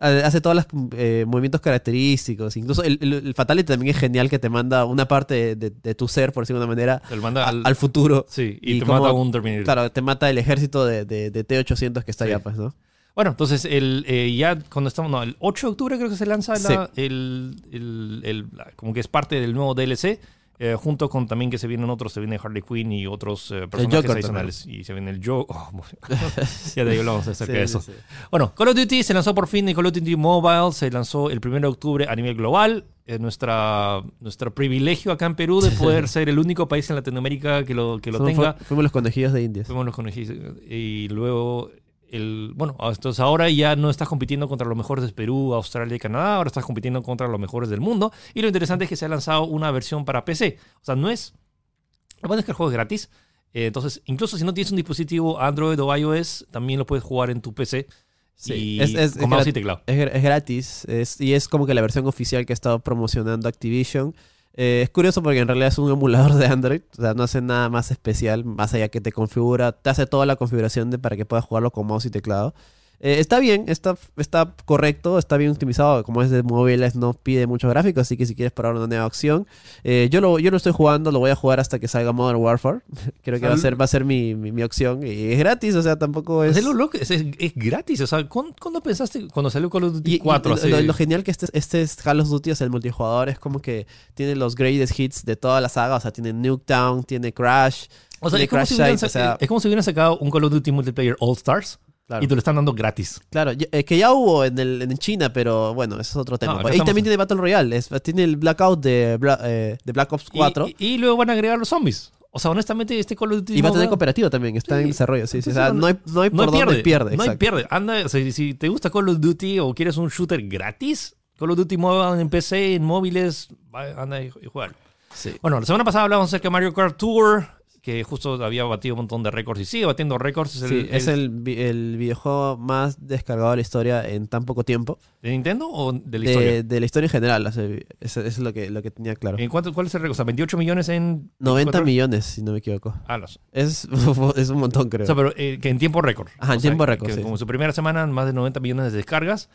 eh, hace todos los eh, movimientos característicos, incluso el, el, el Fatality también es genial que te manda una parte de, de- de tu ser, por decirlo de una manera, te manda a- al, al futuro. Sí, y, y te como- mata un Terminator. Claro, te mata el ejército de, de, de T-800 que está Sí. allá, pues, ¿no? Bueno, entonces el, eh, ya cuando estamos, no, el 8 de octubre creo que se lanza la- Sí. el, el- el- como que es parte del nuevo DLC, eh, junto con también que se vienen otros, se viene Harley Quinn y otros eh, personajes Joker adicionales. Y se viene el Joe. ya de ahí hablamos acerca Sí, de eso. sí. Bueno, Call of Duty se lanzó por fin en Call of Duty Mobile, se lanzó el 1 de octubre a nivel global. Es nuestra, nuestro privilegio acá en Perú de poder ser el único país en Latinoamérica que lo, que lo Somos- tenga. fu- fuimos los conejillos de Indias. Fuimos los conejillos. Y luego, el, bueno, entonces ahora ya no estás compitiendo contra los mejores de Perú, Australia y Canadá, ahora estás compitiendo contra los mejores del mundo. Y lo interesante es que se ha lanzado una versión para PC. O sea, no es... Lo bueno es que el juego es gratis. Eh, entonces, incluso si no tienes un dispositivo Android o iOS, también lo puedes jugar en tu PC. Sí, y es- es- con es mouse y grat- teclado. Es, gr- es gratis y es como que la versión oficial que ha estado promocionando Activision. Eh, es curioso porque en realidad es un emulador de Android, o sea, no hace nada más especial, más allá que te configura, te hace toda la configuración de, para que puedas jugarlo con mouse y teclado. Eh, está bien, está, está correcto, está bien optimizado, como es de móviles no pide mucho gráfico, así que si quieres probar una nueva opción, eh, yo, lo, yo lo estoy jugando, lo voy a jugar hasta que salga Modern Warfare, creo que va a ser, va a ser mi, mi, mi opción, y es gratis, o sea, tampoco es... Es, lo es, gratis. O sea, ¿cuándo, cuándo pensaste cuando salió Call of Duty Y, y 4? lo, hace- lo- lo genial que este, este es Call of Duty, o sea, el multijugador es como que tiene los greatest hits de toda la saga, o sea, tiene Nuketown, tiene Crash, o sea, tiene es como, Crash si hubieran, Site, o sea, es como si hubieran sacado un Call of Duty multiplayer All Stars claro, y te lo están dando gratis. claro, eh, que ya hubo en, el, en China, pero bueno, eso es otro tema. y estamos- también tiene Battle Royale, es- tiene el Blackout de, Bla- eh, de Black Ops 4 Y, y, y- y luego van a agregar los zombies. O sea, honestamente, este Call of Duty. va a tener cooperativo también, está Sí. en desarrollo, sí, sí, o sea, no- no hay, no hay No dónde pierde. no hay pierde. Anda, o sea, si- te gusta Call of Duty o quieres un shooter gratis, Call of Duty Mobile en PC, en móviles, anda y, y jugar. Sí. Bueno, la semana pasada hablamos acerca de Mario Kart Tour, que justo había batido un montón de récords y sigue batiendo récords. Es el, Sí, es el- el, vi- el videojuego más descargado de la historia en tan poco tiempo. ¿De Nintendo o de la historia? De, de la historia en general, o sea, eso, eso es lo que, lo que tenía claro. ¿En cuánto, ¿Cuál es el récord? O sea, 28 millones en. 90 24 millones, si no me equivoco. Ah, los- Es, es un montón, creo. O sea, pero eh, que en tiempo récord. Ajá, en tiempo récord, sí. Como su primera semana, más de 90 millones de descargas.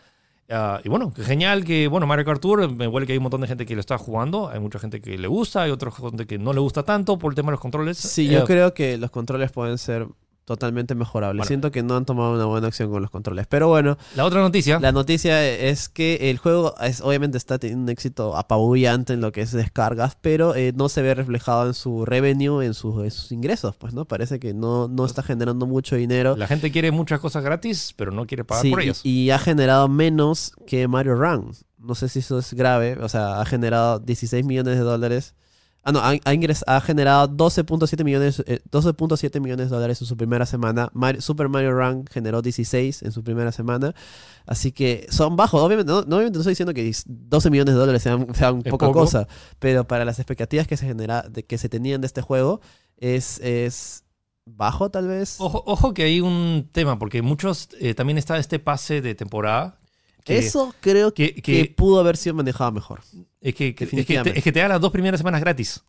Ah, y bueno, que genial que, bueno, Mario Kart Tour, me huele que hay un montón de gente que lo está jugando. Hay mucha gente que le gusta, hay otra gente que no le gusta tanto por el tema de los controles. sí, Eh, yo creo que los controles pueden ser totalmente mejorables. Bueno. Siento que no han tomado una buena acción con los controles. Pero bueno, La otra noticia. la noticia es que el juego es, obviamente está teniendo un éxito apabullante en lo que es descargas, pero eh, no se ve reflejado en su revenue, en, sus- en sus ingresos. Pues no parece que no, no está generando mucho dinero. La gente quiere muchas cosas gratis, pero no quiere pagar Sí, por ellas. y ha generado menos que Mario Run. no sé si eso es grave, o sea, ha generado 16 millones de dólares. Ah, no, ha, ha ingres- ha generado 12.7 millones, eh, 12.7 millones de dólares en su primera semana. Super Mario Run generó 16 en su primera semana. Así que son bajos. Obviamente no, no- obviamente no estoy diciendo que 12 millones de dólares sean, sean poca poco. cosa, pero para las expectativas que se, genera, de, que se tenían de este juego, es, es bajo tal vez. Ojo, ojo que hay un tema, porque muchos eh, también está este pase de temporada. Que, Eso creo que, que, que- pudo haber sido manejado mejor. es, que, es, que te, es que te da las dos primeras semanas gratis.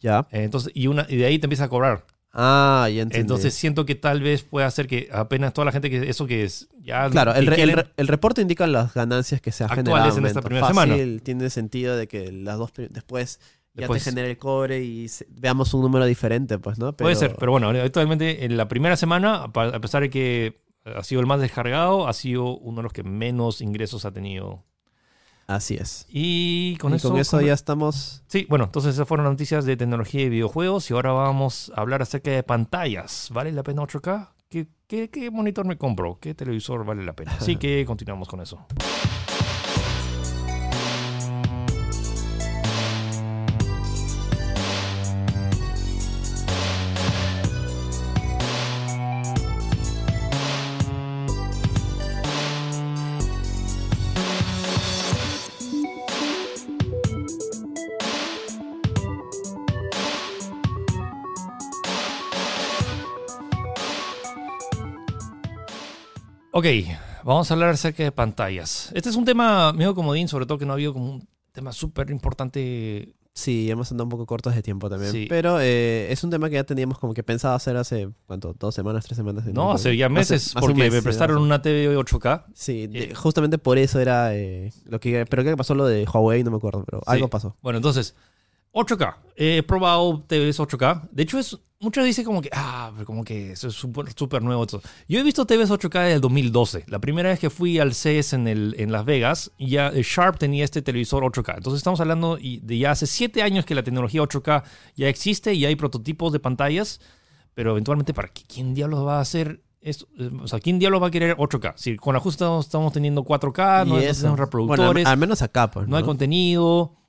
Ya. Eh, entonces, y, una, y de ahí te empieza a cobrar. Ah, ya entendí. Entonces siento que tal vez pueda hacer que apenas toda la gente que eso que es ya Claro, el, re- el, re- el reporte indica las ganancias que se han generado. en esta primera Fácil, semana. Tiene sentido de que las dos después, ya Después- te genere el cobre y se- veamos un número diferente, pues, ¿no? puede ser, pero bueno, actualmente en la primera semana, a pesar de que ha sido el más descargado, ha sido uno de los que menos ingresos ha tenido. Así es. Y con y eso, con eso con- ya estamos. Sí, bueno, entonces esas fueron las noticias de tecnología y videojuegos y ahora vamos a hablar acerca de pantallas. ¿Vale la pena 8K? ¿Qué, qué, qué monitor me compro? ¿Qué televisor vale la pena? Así que continuamos con eso. Ok, vamos a hablar acerca de pantallas. Este es un tema medio comodín, sobre todo que no ha habido como un tema súper importante. Sí, hemos andado un poco cortos de tiempo también. Sí. Pero eh, es un tema que ya teníamos como que pensado hacer hace, ¿cuánto? ¿Dos semanas, tres semanas? No, hace ya meses, Hace- hace porque mes, me sí, prestaron hace- una TV 8K. Sí, de- Eh. justamente por eso era eh, lo que... Pero creo que pasó lo de Huawei, no me acuerdo, pero algo pasó. Bueno, entonces, 8K. He probado TVs 8K. De hecho, es, muchos dicen como que, ah, como que eso es súper nuevo. esto. Yo he visto TVs 8K desde el 2012. La primera vez que fui al CES en, el, en Las Vegas, ya eh, Sharp tenía este televisor 8K. Entonces estamos hablando de ya hace 7 años que la tecnología 8K ya existe y hay prototipos de pantallas, pero eventualmente, ¿para qué, quién diablos va a hacer esto? O sea, ¿quién diablos va a querer 8K? Si con la justa estamos, estamos teniendo 4K, no, tenemos Bueno, reproductores al, al menos acá, pues, no hay ¿no? contenido.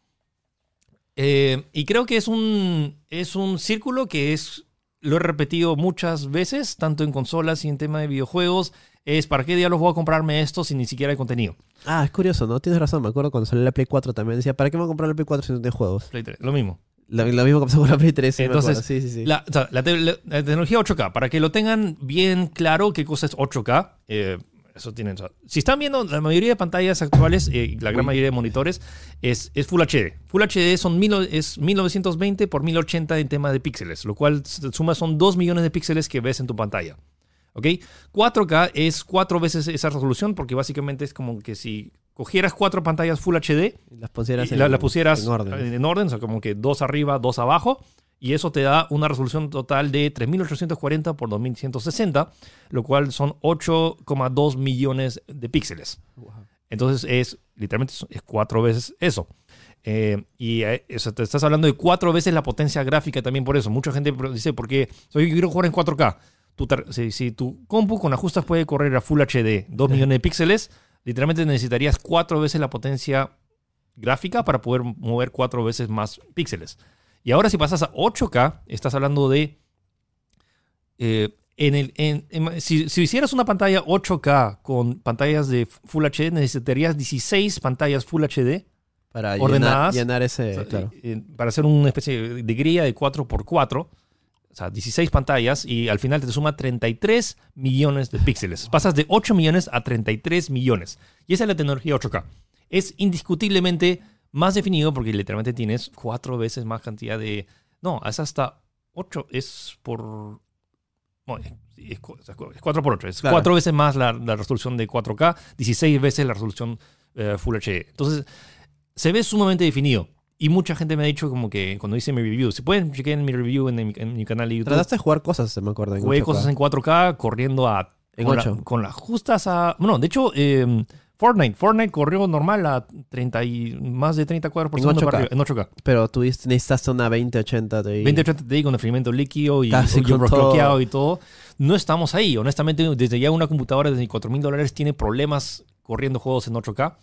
Eh, y creo que es un, es un círculo que es, lo he repetido muchas veces, tanto en consolas y en tema de videojuegos, es ¿para qué diablos voy a comprarme esto si ni siquiera hay contenido? Ah, es curioso, ¿no? Tienes razón, me acuerdo cuando salió la Play 4 también. Decía, ¿para qué me voy a comprar la Play 4 si no tiene juegos? Play 3, lo mismo. Lo, lo mismo que pasó con la Play 3. sí, Entonces, sí, sí, sí. La, o sea, la te- la- la tecnología 8K, para que lo tengan bien claro qué cosa es 8K, eh, eso tienen. si están viendo, la mayoría de pantallas actuales, eh, la gran mayoría de monitores, es, es Full HD. Full HD son mil, es 1920 por 1080 en tema de píxeles, lo cual suma son 2 millones de píxeles que ves en tu pantalla. ¿Ok? 4K es cuatro veces esa resolución, porque básicamente es como que si cogieras cuatro pantallas Full HD, las pusieras y en, la, la pusieras en orden. en orden, o sea, como que dos arriba, dos abajo, y eso te da una resolución total de 3840 por 2160, lo cual son 8,2 millones de píxeles. Entonces es literalmente es- cuatro veces eso. Eh, y eh, eso, te estás hablando de cuatro veces la potencia gráfica también por eso. Mucha gente dice, porque soy yo quiero jugar en 4K. Tu tar- si, si tu compu con ajustes puede correr a Full HD, 2 millones de píxeles, literalmente necesitarías cuatro veces la potencia gráfica para poder mover cuatro veces más píxeles. Y ahora si pasas a 8K, estás hablando de... eh, en el, en- en- si, si hicieras una pantalla 8K con pantallas de Full HD, necesitarías 16 pantallas Full HD para ordenadas. Llenar, llenar ese, o sea, claro. eh, para hacer una especie de grilla de 4x4. O sea, 16 pantallas y al final te suma 33 millones de píxeles. Pasas de 8 millones a 33 millones. Y esa es la tecnología 8K. Es indiscutiblemente más definido porque literalmente tienes cuatro veces más cantidad de... No, es hasta 8, es por... bueno, es, es 4 por 8, es Claro. cuatro veces más la, la resolución de 4K, 16 veces la resolución eh, Full HD. Entonces, se ve sumamente definido. Y mucha gente me ha dicho como que cuando hice mi review, si pueden chequen mi review en, mi- en mi canal de YouTube, Trataste de jugar cosas, se me acuerdo. en jugué 8K. cosas en 4K corriendo a... En con, la- 8. con las justas a... Bueno, de hecho, eh, Fortnite. Fortnite corrió normal a 30 y más de 30 cuadros por En segundo 8K. para arriba, en 8K. Pero tú necesitaste una 2080 de 2080 Ti con enfriamiento líquido y, Casi y todo. y todo. No estamos ahí. Honestamente, desde ya una computadora de 4 mil dólares tiene problemas corriendo juegos en 8K.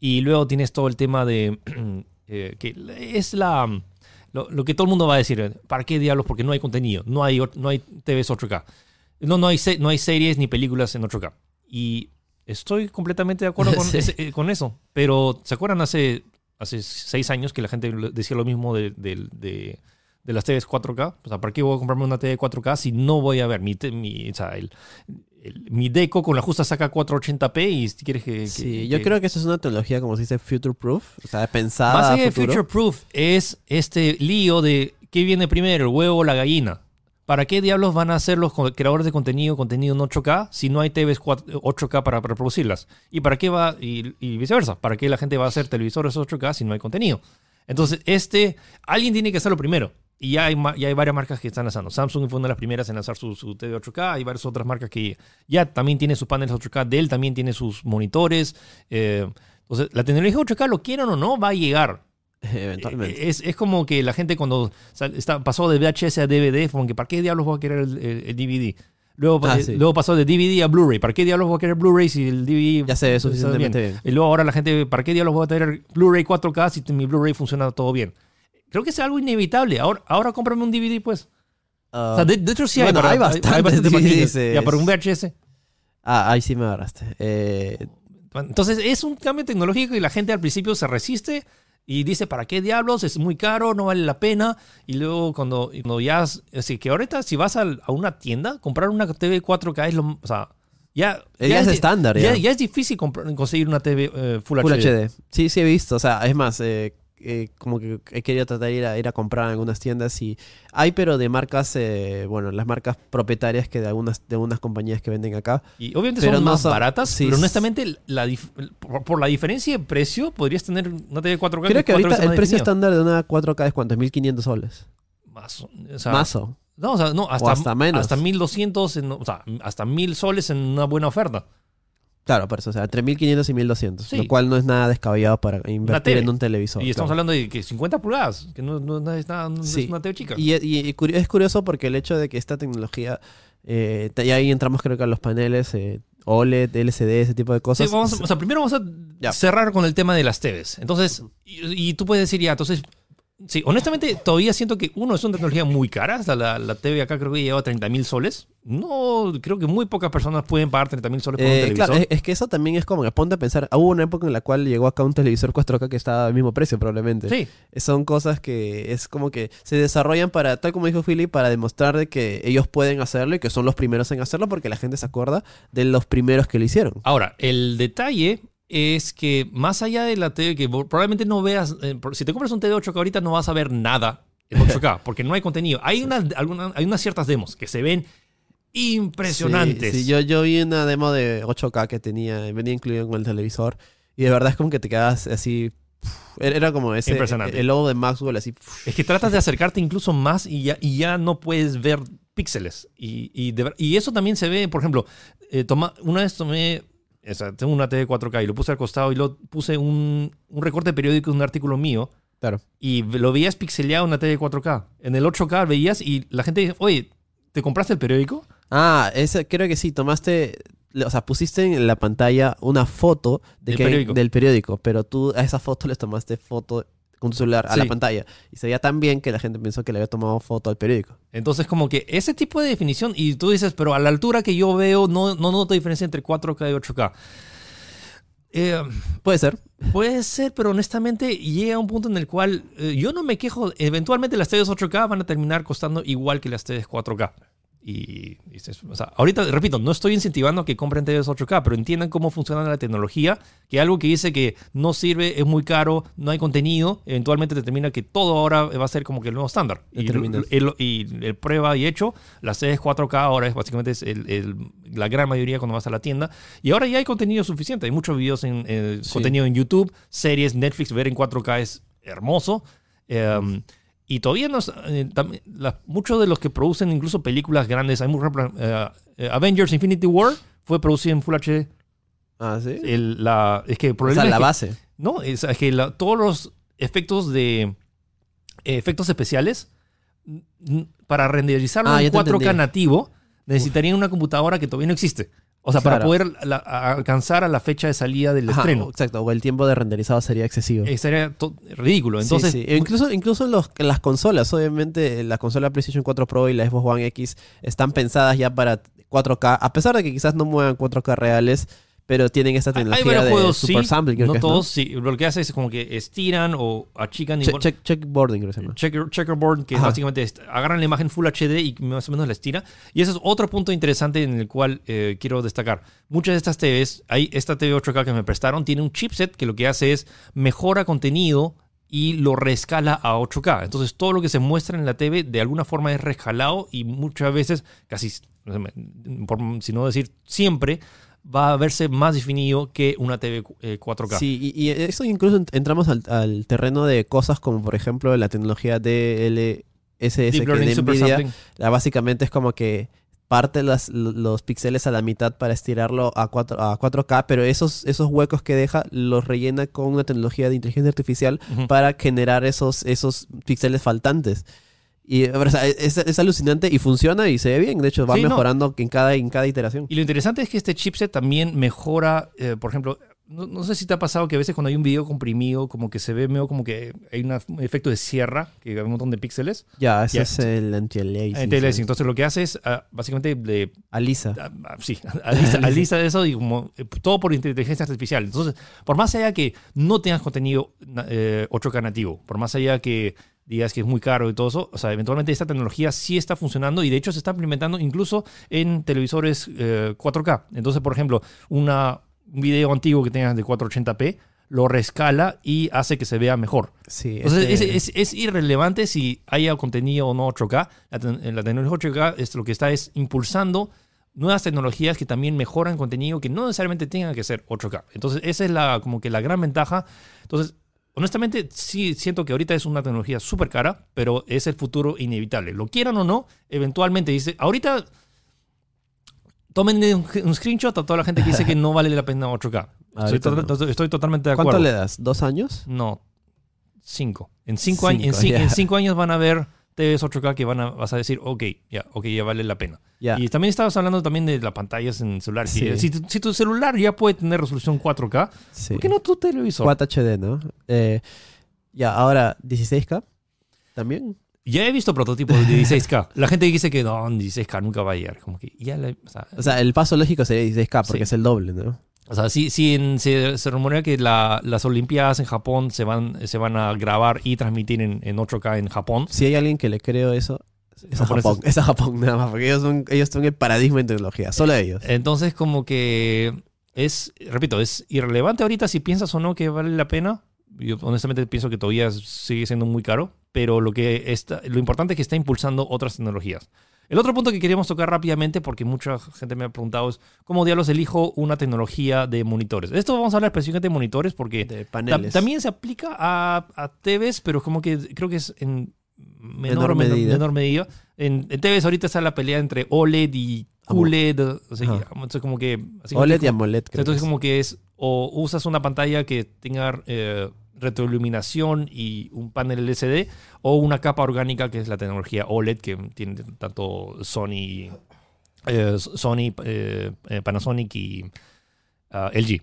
Y luego tienes todo el tema de eh, que es la lo, lo que todo el mundo va a decir. ¿Para qué diablos? Porque no hay contenido, no hay, no hay TVs 8K. No, no, hay, no hay series ni películas en 8K. Y estoy completamente de acuerdo con, Sí. ese- eh, con eso. Pero, ¿se acuerdan hace, hace seis años que la gente decía lo mismo de, de- de- de las TVs 4K? O sea, ¿para qué voy a comprarme una TV 4K si no voy a ver mi, mi, o sea, el- el- mi deco con la justa saca 480p y si quieres que... que- Sí, yo creo que eso es una tecnología, como se dice, future proof. O sea, pensada Más allá de future proof es este lío de qué viene primero, el huevo o la gallina. ¿Para qué diablos van a hacer los creadores de contenido contenido en 8K si no hay TVs 4 8K para reproducirlas? ¿Y para qué va, y, viceversa, para qué la gente va a hacer televisores 8K si no hay contenido? Entonces, este, alguien tiene que hacerlo primero. Y ya hay, ya hay varias marcas que están lanzando. Samsung fue una de las primeras en lanzar su, su TV 8K. Hay varias otras marcas que ya también tienen sus paneles 8K. Dell también tiene sus monitores. Eh, entonces, la tecnología 8K, lo quieran o no, va a llegar. Eventualmente. Eh, Es, es como que la gente cuando está, pasó de VHS a DVD, fue como que ¿para qué diablos voy a querer el, el- el DVD? Luego, Ah, eh, sí. luego pasó de DVD a Blu-ray. ¿Para qué diablos voy a querer Blu-ray si el DVD ya se ve funciona suficientemente bien. Y luego ahora la gente, ¿para qué diablos voy a tener Blu-ray 4K si mi Blu-ray funciona todo bien? Creo que es algo inevitable. Ahora, ahora cómprame un DVD, pues. Ah, o sea, de, de hecho sí hay. bueno, para- hay bastantes DVDs, Ya, para un VHS. ah, ahí sí me agarraste. Eh, Entonces es un cambio tecnológico y la gente al principio se resiste y dice, ¿para qué diablos? Es muy caro, no vale la pena. Y luego cuando, cuando ya... Así que ahorita si vas al- a una tienda, comprar una TV 4K es lo... O sea, ya... Eh, ya es estándar, Ya, ya. es difícil comprar- conseguir una TV eh, Full, Full HD. HD. Sí, sí he visto. O sea, es más, eh, eh, como que he querido tratar de ir a, ir a comprar en algunas tiendas y hay, pero de marcas, eh, bueno, las marcas propietarias que de algunas, de algunas compañías que venden acá. Y obviamente Pero son no más son- baratas, sí, pero honestamente la por, por la diferencia de precio podrías tener una TV 4K Creo que ahorita el precio definido. estándar de una 4K es cuánto, es 1500 soles. Más, o sea, Mazo. No, o sea, no, hasta, hasta menos. Hasta 1200, en- o sea, hasta 1000 soles en una buena oferta. Claro, por eso, o sea, entre 1500 y 1200. Sí. Lo cual no es nada descabellado para invertir tele. en un televisor. y estamos claro. hablando de que 50 pulgadas, que no, no- no es, nada, no Sí. es una TV chica. Y, y- y curi- es curioso porque el hecho de que esta tecnología, eh, y ahí entramos creo que a los paneles E OLED, LCD, ese tipo de Sí, cosas. vamos a- o sea, primero vamos a Ya. cerrar con el tema de las TVs. Entonces, y, y tú puedes decir, ya, entonces, sí, honestamente, todavía siento que uno es una tecnología muy cara. O sea, la, la TV acá creo que lleva 30 mil soles. No, creo que muy pocas personas pueden pagar 30 mil soles por un Eh, televisor. claro, es, es que eso también es como ponte a pensar. Hubo una época en la cual llegó acá un televisor 4K que estaba al mismo precio, probablemente. sí, Son cosas que es como que se desarrollan para, tal como dijo Philly, para demostrar de que ellos pueden hacerlo y que son los primeros en hacerlo porque la gente se acuerda de los primeros que lo hicieron. Ahora, el detalle es que más allá de la TV, que probablemente no veas, eh, si te compras un TV 8K ahorita no vas a ver nada en 8K, porque no hay contenido. Hay, una, alguna- hay unas ciertas demos que se ven impresionantes. Sí, sí, yo, yo vi una demo de 8K que tenía, venía incluido con el televisor y de verdad es como que te quedas así. Era como ese. Impresionante. El logo de Maxwell así. Es que tratas de acercarte incluso más y ya, y ya no puedes ver píxeles. Y, y, de y eso también se ve, por ejemplo, eh, toma, una vez tomé, o sea, tengo una TV 4K y lo puse al costado y lo puse un, un recorte periódico de un artículo mío Claro. y lo veías pixeleado en una TV 4K. En el 8K veías y la gente dice, oye, ¿te compraste el periódico? Ah, ese, creo que sí, tomaste. O sea, pusiste en la pantalla una foto de Del que- periódico. del periódico, pero tú a esa foto les tomaste foto con tu celular a la pantalla. Y se veía tan bien que la gente pensó que le había tomado foto al periódico. Entonces, como que ese tipo de definición, y tú dices, pero a la altura que yo veo, no, no noto diferencia entre 4K y 8K. Eh, Puede ser. Puede ser, pero honestamente llega un punto en el cual eh, yo no me quejo. Eventualmente las TVs 8K van a terminar costando igual que las TVs 4K. Y, y dices, o sea, ahorita, repito, no estoy incentivando a que compren TVs 8K, pero entiendan cómo funciona la tecnología, que algo que dice que no sirve, es muy caro, no hay contenido, eventualmente determina que todo ahora va a ser como que el nuevo estándar. Y, Determina. el, y el prueba y hecho, las TVs 4K ahora es básicamente es el- el- la gran mayoría cuando vas a la tienda. Y ahora ya hay contenido suficiente, hay muchos videos en eh, Sí. contenido en YouTube, series, Netflix, ver en 4K es hermoso. Eh, y todavía nos, eh, tam- la- muchos de los que producen incluso películas grandes, hay muy, eh, Avengers Infinity War fue producido en Full HD. Ah, sí. El- la, es que el o problema sea, es la que- base. no, es es que la- todos los efectos de eh, efectos especiales para renderizarlo Ah, en ya te 4K entendí. nativo necesitarían una computadora que todavía no existe. O sea, para poder la- alcanzar a la fecha de salida del Ajá, estreno. Exacto, o el tiempo de renderizado sería excesivo. Eh, Sería ridículo. Entonces, Sí, sí. Incluso, incluso en, los, las consolas, obviamente la consola PlayStation 4 Pro y la Xbox One X están pensadas ya para 4K, a pesar de que quizás no muevan 4K reales, pero tienen esta hay tecnología varios de juegos, Super sí, Sampling. creo no que es, todos, sí. Lo que hace es como que estiran o achican Che- check- checkboarding, creo que se llama. checker- checkerboard, que Ajá. básicamente es- agarran la imagen Full HD y más o menos la estira. Y ese es otro punto interesante en el cual eh, quiero destacar. Muchas de estas TVs, hay esta TV 8K que me prestaron, tiene un chipset que lo que hace es mejora contenido y lo rescala a 8K. Entonces todo lo que se muestra en la TV de alguna forma es rescalado y muchas veces, casi, no por, si no decir siempre, va a verse más definido que una TV eh, 4K. Sí, y, y eso incluso ent- entramos al, al terreno de cosas como, por ejemplo, la tecnología DLSS Deep que de NVIDIA la- básicamente es como que parte las, los píxeles a la mitad para estirarlo a, 4, a 4K, pero esos, esos huecos que deja los rellena con una tecnología de inteligencia artificial para generar esos, esos píxeles faltantes. Y o sea, es, es alucinante y funciona y se ve bien. De hecho, va Sí, no. mejorando en, cada, en cada iteración. Y lo interesante es que este chipset también mejora, eh, por ejemplo, no, no sé si te ha pasado que a veces cuando hay un video comprimido, como que se ve medio como que hay una- un efecto de sierra, que hay un montón de píxeles. Ya, ese Ya. es el anti-aliasing. Anti-aliasing. Entonces lo que hace es, ah, básicamente, Alisa. ah, ah, sí, alista, alista eso y como, eh, todo por inteligencia artificial. Entonces, por más allá que no tengas contenido eh, 8K nativo, por más allá que digas que es muy caro y todo eso, o sea, eventualmente esta tecnología sí está funcionando y de hecho se está implementando incluso en televisores eh, 4K. Entonces, por ejemplo, una, un video antiguo que tengas de 480p lo rescala y hace que se vea mejor. Sí, Entonces, este- es, es- es irrelevante si haya contenido o no 8K. La, te- la tecnología 8K es lo que está es impulsando nuevas tecnologías que también mejoran contenido que no necesariamente tengan que ser 8K. Entonces, esa es la, como que la gran ventaja. Entonces, honestamente, sí siento que ahorita es una tecnología súper cara, pero es el futuro inevitable. Lo quieran o no, eventualmente dice, ahorita tomen un, un screenshot a toda la gente que dice que no vale la pena 8K. Estoy, to- totalmente de ¿Cuánto acuerdo. le das? ¿Dos años? No, cinco. En cinco, años, en cinco años van a ver TVs 8K que van a, vas a decir, ok, ya, ok, ya vale la pena. Y también estabas hablando también de las pantallas en celular. Si- tu- si tu celular ya puede tener resolución 4K, Sí. ¿por qué no tu televisor? 4 HD, ¿no? Eh, ya, ahora, 16K. ¿También? Ya he visto prototipos de 16K. La gente dice que no, 16K nunca va a llegar. Como que ya la- o sea, O sea, el paso lógico sería 16K porque Sí. es el doble, ¿no? O sea, sí, sí en- se, se rumorea que la- las Olimpiadas en Japón se van, se van a grabar y transmitir en, en 8K en Japón. Si hay alguien que le creo eso, es a. Japón. Es a Japón nada más, porque ellos son, ellos son el paradigma en tecnología. Solo ellos. Entonces, como que es, repito, es irrelevante ahorita si piensas o no que vale la pena. Yo honestamente pienso que todavía sigue siendo muy caro, pero lo, que está, lo importante es que está impulsando otras tecnologías. El otro punto que queríamos tocar rápidamente, porque mucha gente me ha preguntado, es cómo diablos elijo una tecnología de monitores. Esto vamos a hablar específicamente de monitores porque De ta- paneles. también se aplica a, a TVs, pero como que creo que es en menor, Menor medida. menor medida. En, en TVs ahorita está la pelea entre OLED y QLED. O sea, Ajá. entonces como que... así como OLED que- y AMOLED, creo. entonces es. como que es o usas una pantalla que tenga eh, retroiluminación y un panel LCD o una capa orgánica que es la tecnología OLED que tiene tanto Sony, eh, Sony, eh, eh, Panasonic y ah, LG.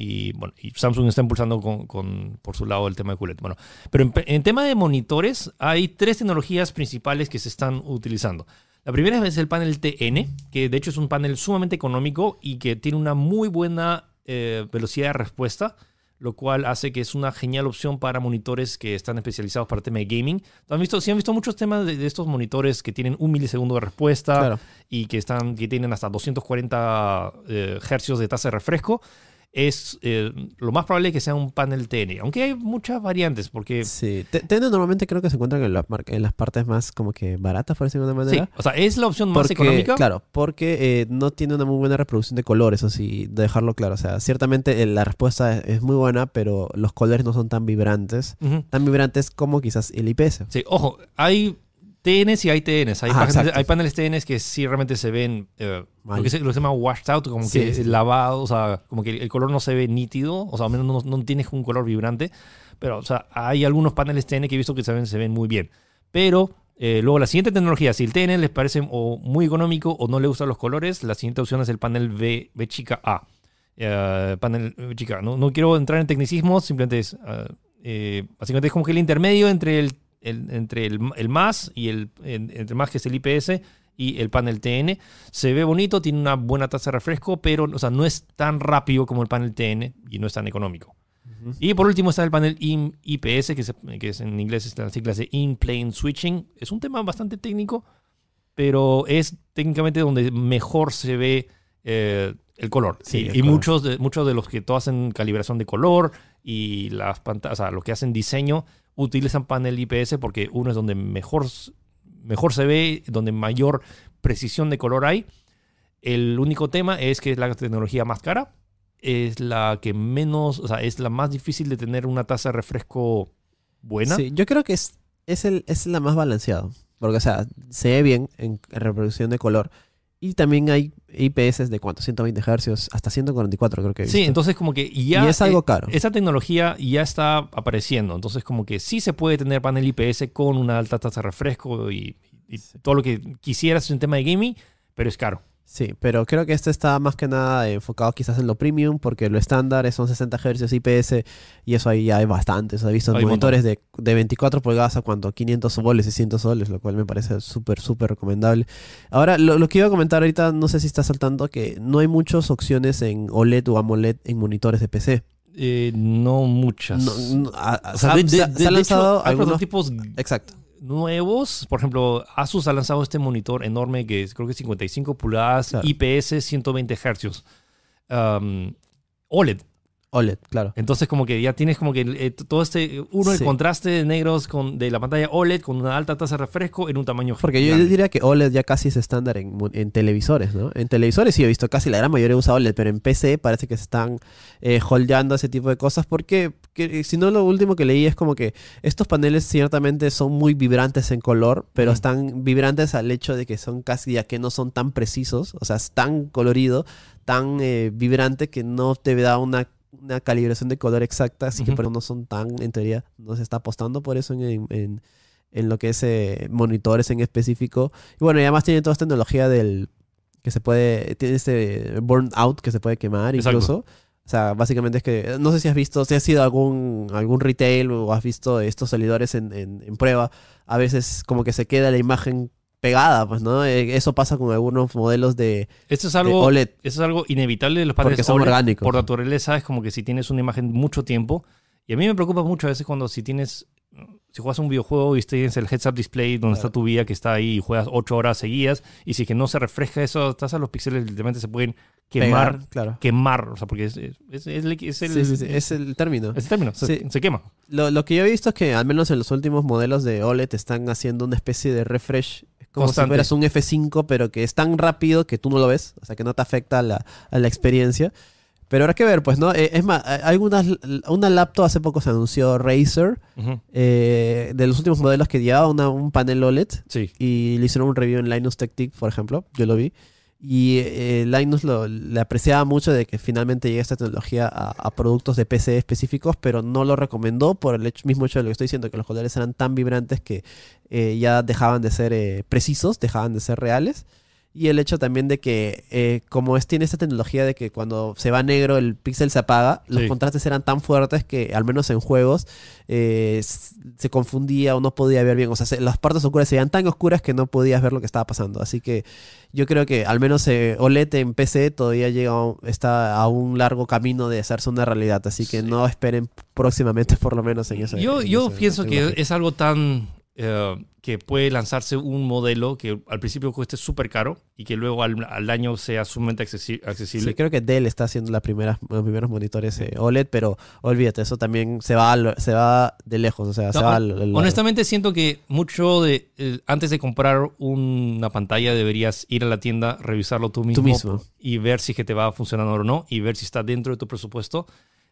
Y, bueno, y Samsung está impulsando con, con- por su lado el tema de QLED. Bueno, pero en, en tema de monitores hay tres tecnologías principales que se están utilizando. La primera es el panel TN, que de hecho es un panel sumamente económico y que tiene una muy buena eh, velocidad de respuesta, lo cual hace que es una genial opción para monitores que están especializados para el tema de gaming. ¿Han visto, si han visto muchos temas de, de estos monitores que tienen un milisegundo de respuesta Claro. y que, están, que tienen hasta 240 eh, hercios de tasa de refresco, es eh, lo más probable que sea un panel TN, aunque hay muchas variantes, porque Sí. TN normalmente creo que se encuentran en, la mar- en las partes más como que baratas, por decirlo de alguna sí, manera. o sea, es la opción más Porque, económica. Claro, porque eh, no tiene una muy buena reproducción de colores, sí, de dejarlo claro. O sea, ciertamente eh, la respuesta es, es muy buena, pero los colores no son tan vibrantes. Tan vibrantes como quizás el IPS. Sí, ojo, hay TNs y hay TNs. Hay, paneles, hay paneles TNs que sí realmente se ven, eh, lo, que se, lo llama washed out, como Sí, que sí. lavado, o sea, como que el color no se ve nítido, o sea, al menos no, no tienes un color vibrante. Pero, o sea, hay algunos paneles TN que he visto que se ven, se ven muy bien. Pero Eh, luego la siguiente tecnología, si el TN les parece o muy económico o no le gustan los colores, la siguiente opción es el panel V, V chica A. Eh, panel V chica. No, no quiero entrar en tecnicismos, simplemente es, ah, eh, básicamente es como que el intermedio entre el, el- entre el, el más y el en- entre más que es el IPS y el panel TN. Se ve bonito, tiene una buena tasa de refresco, pero o sea, no es tan rápido como el panel TN y no es tan económico. Y por último está el panel IM- IPS, que, se- que es en inglés están las siglas de In-Plane Switching. Es un tema bastante técnico, pero es técnicamente donde mejor se ve eh, el color. Sí, y el y color. muchos, de, muchos de los que todos hacen calibración de color y las pantallas, o sea, los que hacen diseño, utilizan panel IPS porque uno es donde mejor, mejor se ve, donde mayor precisión de color hay. El único tema es que es la tecnología más cara, es la que menos, o sea, es la más difícil de tener una tasa de refresco buena. Sí, yo creo que es, es, el, es la más balanceado. Porque, o sea, se ve bien en, en reproducción de color. Y también hay IPS de cuánto, 120 Hz hasta 144 creo que Sí, entonces como que ya... y es algo eh, caro. Esa tecnología ya está apareciendo, entonces como que sí se puede tener panel IPS con una alta tasa de refresco y, y todo lo que quisieras en tema de gaming, pero es caro. Sí, pero creo que este está más que nada enfocado quizás en lo premium, porque lo estándar son 60 Hz IPS y eso ahí ya hay bastantes. He visto Hay monitores de, de 24 pulgadas a cuánto, 500 soles, 600 soles, lo cual me parece súper, súper recomendable. Ahora, lo, lo que iba a comentar ahorita, no sé si está saltando, que no hay muchas opciones en OLED o AMOLED en monitores de PC. Eh, no muchas. No, no, a- a- O sea, se, de- ha- de- se ha- de- se ha de hecho, lanzado hay algunos... prototipos Exacto. Nuevos. Por ejemplo, Asus ha lanzado este monitor enorme que es, creo que es 55 pulgadas, Claro. IPS 120 Hz. Um, OLED. OLED, claro. Entonces como que ya tienes como que eh, todo este, uno, el Sí. contraste de negros con, de la pantalla OLED con una alta tasa de refresco en un tamaño Porque yo diría que OLED ya casi es estándar en, televisores, ¿no? En televisores sí he visto casi la gran mayoría usa OLED, pero en PC parece que se están eh, holdeando ese tipo de cosas porque, que, si no, lo último que leí es como que estos paneles ciertamente son muy vibrantes en color, pero están vibrantes al hecho de que son casi ya que no son tan precisos, o sea, es tan colorido, tan eh, vibrante que no te da una una calibración de color exacta, así que por eso no son tan, en teoría, no se está apostando por eso en, en- en- en lo que es eh, monitores en específico. Y bueno, y además tiene toda esta tecnología del que se puede, tiene este burn out que se puede quemar Exacto. incluso. O sea, básicamente es que, no sé si has visto, si has ido a algún, algún retail o has visto estos salidores en, en- en prueba, a veces como que se queda la imagen pegada, pues, ¿no? Eh, Eso pasa con algunos modelos de, Esto es algo, OLED. eso es algo inevitable de los paneles Porque son OLED. orgánicos. Por naturaleza es como que si tienes una imagen mucho tiempo. Y a mí me preocupa mucho a veces cuando si tienes, si juegas un videojuego y tienes el heads up display donde está tu vida que está ahí y juegas 8 horas seguidas y si es que no se refresca eso, tasa los píxeles literalmente se pueden quemar, Pegar, claro. quemar, o sea, porque es, es, es- el, es el- Sí, sí, sí, el término. es el término, se, se quema. Lo, lo que yo he visto es que al menos en los últimos modelos de OLED están haciendo una especie de refresh como Constante. si fueras un F5, pero que es tan rápido que tú no lo ves, o sea que no te afecta a la, a la experiencia. Pero habrá que ver, pues, ¿no? Eh, es más, hay unas, una laptop hace poco se anunció Razer, eh, de los últimos modelos que llevaba una- un panel OLED Sí. y le hicieron un review en Linus Tech Tips, por ejemplo, yo lo vi. Y eh, Linus lo, le apreciaba mucho de que finalmente llegue esta tecnología a, productos de PC específicos, pero no lo recomendó por el hecho- mismo hecho de lo que estoy diciendo, que los colores eran tan vibrantes que eh, ya dejaban de ser eh, precisos, dejaban de ser reales. Y el hecho también de que, eh, como es, tiene esta tecnología de que cuando se va negro el píxel se apaga, los Sí. contrastes eran tan fuertes que, al menos en juegos, eh, se confundía o no podía ver bien. O sea, se- las partes oscuras se veían tan oscuras que no podías ver lo que estaba pasando. Así que yo creo que al menos eh, OLED en PC todavía llega a está a un largo camino de hacerse una realidad. Así que Sí. no esperen próximamente, por lo menos en ese. Yo, en yo ese pienso que es algo tan eh, que puede lanzarse un modelo que al principio cueste súper caro y que luego al, al año sea sumamente accesi- accesible. Sí, creo que Dell está haciendo las primeras, los primeros monitores eh, OLED, pero olvídate, eso también se va, al- se va de lejos, o sea, se No, va hon- al- al- honestamente siento que mucho de eh, antes de comprar una pantalla deberías ir a la tienda, revisarlo tú mismo, mismo. y ver si es que te va funcionando o no y ver si está dentro de tu presupuesto.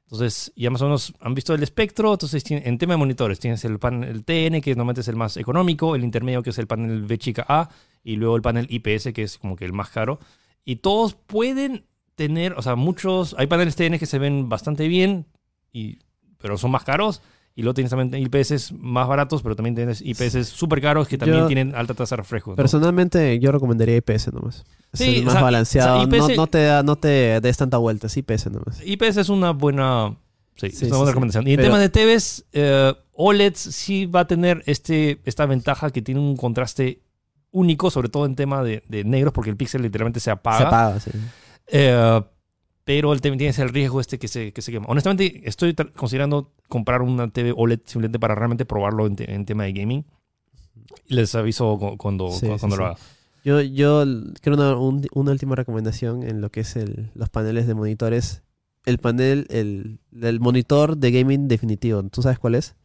Entonces, ya más o menos han visto el espectro. Entonces, en tema de monitores, tienes el panel TN, que normalmente es el más económico, el intermedio, que es el panel V chica A, y luego el panel IPS, que es como que el más caro. Y todos pueden tener, o sea, muchos, hay paneles TN que se ven bastante bien, y, pero son más caros. Y luego tienes también IPS más baratos, pero también tienes IPS súper caros que también Yo- tienen alta tasa de refresco. ¿no? Personalmente, yo recomendaría IPS nomás. Es Sí, el o más sea, balanceado. o sea, no, IPS no te da, no te des tanta vuelta. Es IPS nomás. IPS es una buena, sí, Sí, es una buena recomendación. Y en Pero- temas de TVs, eh, OLED sí va a tener este, esta ventaja que tiene un contraste único, sobre todo en tema de, de negros, porque el píxel literalmente se apaga. Se apaga, sí. Eh, pero el TV tiene el riesgo este que se, que se quema. Honestamente, estoy considerando comprar una TV OLED simplemente para realmente probarlo en, te- en tema de gaming. Les aviso cu- cuando, Sí, cu- sí, cuando sí. lo haga. Yo, yo quiero una, un- una última recomendación en lo que es el, los paneles de monitores. El panel, el, el monitor de gaming definitivo. ¿Tú sabes cuál es?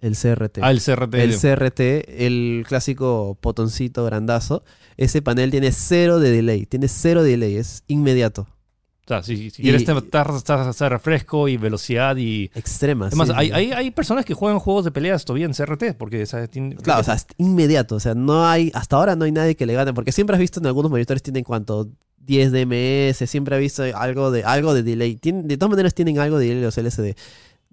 El CRT. Ah, el CRT. el CRT, el clásico botoncito grandazo. Ese panel tiene cero de delay. Tiene cero de delay. Es inmediato. o sea, si, si y- quieres de refresco y velocidad y... Extrema. Además, sí, hay, sí. hay, hay personas que juegan juegos de peleas todavía en CRT porque. Tiene- Claro, o sea, es inmediato. O sea, no hay, hasta ahora no hay nadie que le gane. Porque siempre has visto en algunos monitores tienen cuanto 10 DMS, siempre has visto algo de, algo de delay. De todas maneras tienen algo de delay los LCD.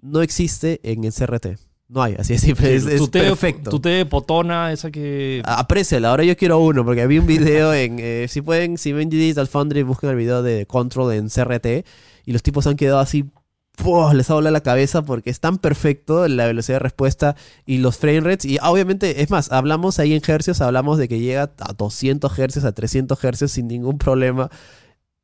No existe en el CRT. No hay, así es simple. es, es tu perfecto. Tu TV potona, esa que... Apréciala, ahora yo quiero uno, porque vi un video en. eh, si pueden, si ven Digital Foundry, busquen el video de Control en CRT. Y los tipos han quedado así. Les ha volado la cabeza porque es tan perfecto la velocidad de respuesta y los frame rates. Y obviamente, es más, hablamos ahí en hercios, hablamos de que llega a 200 hercios, a 300 hercios sin ningún problema.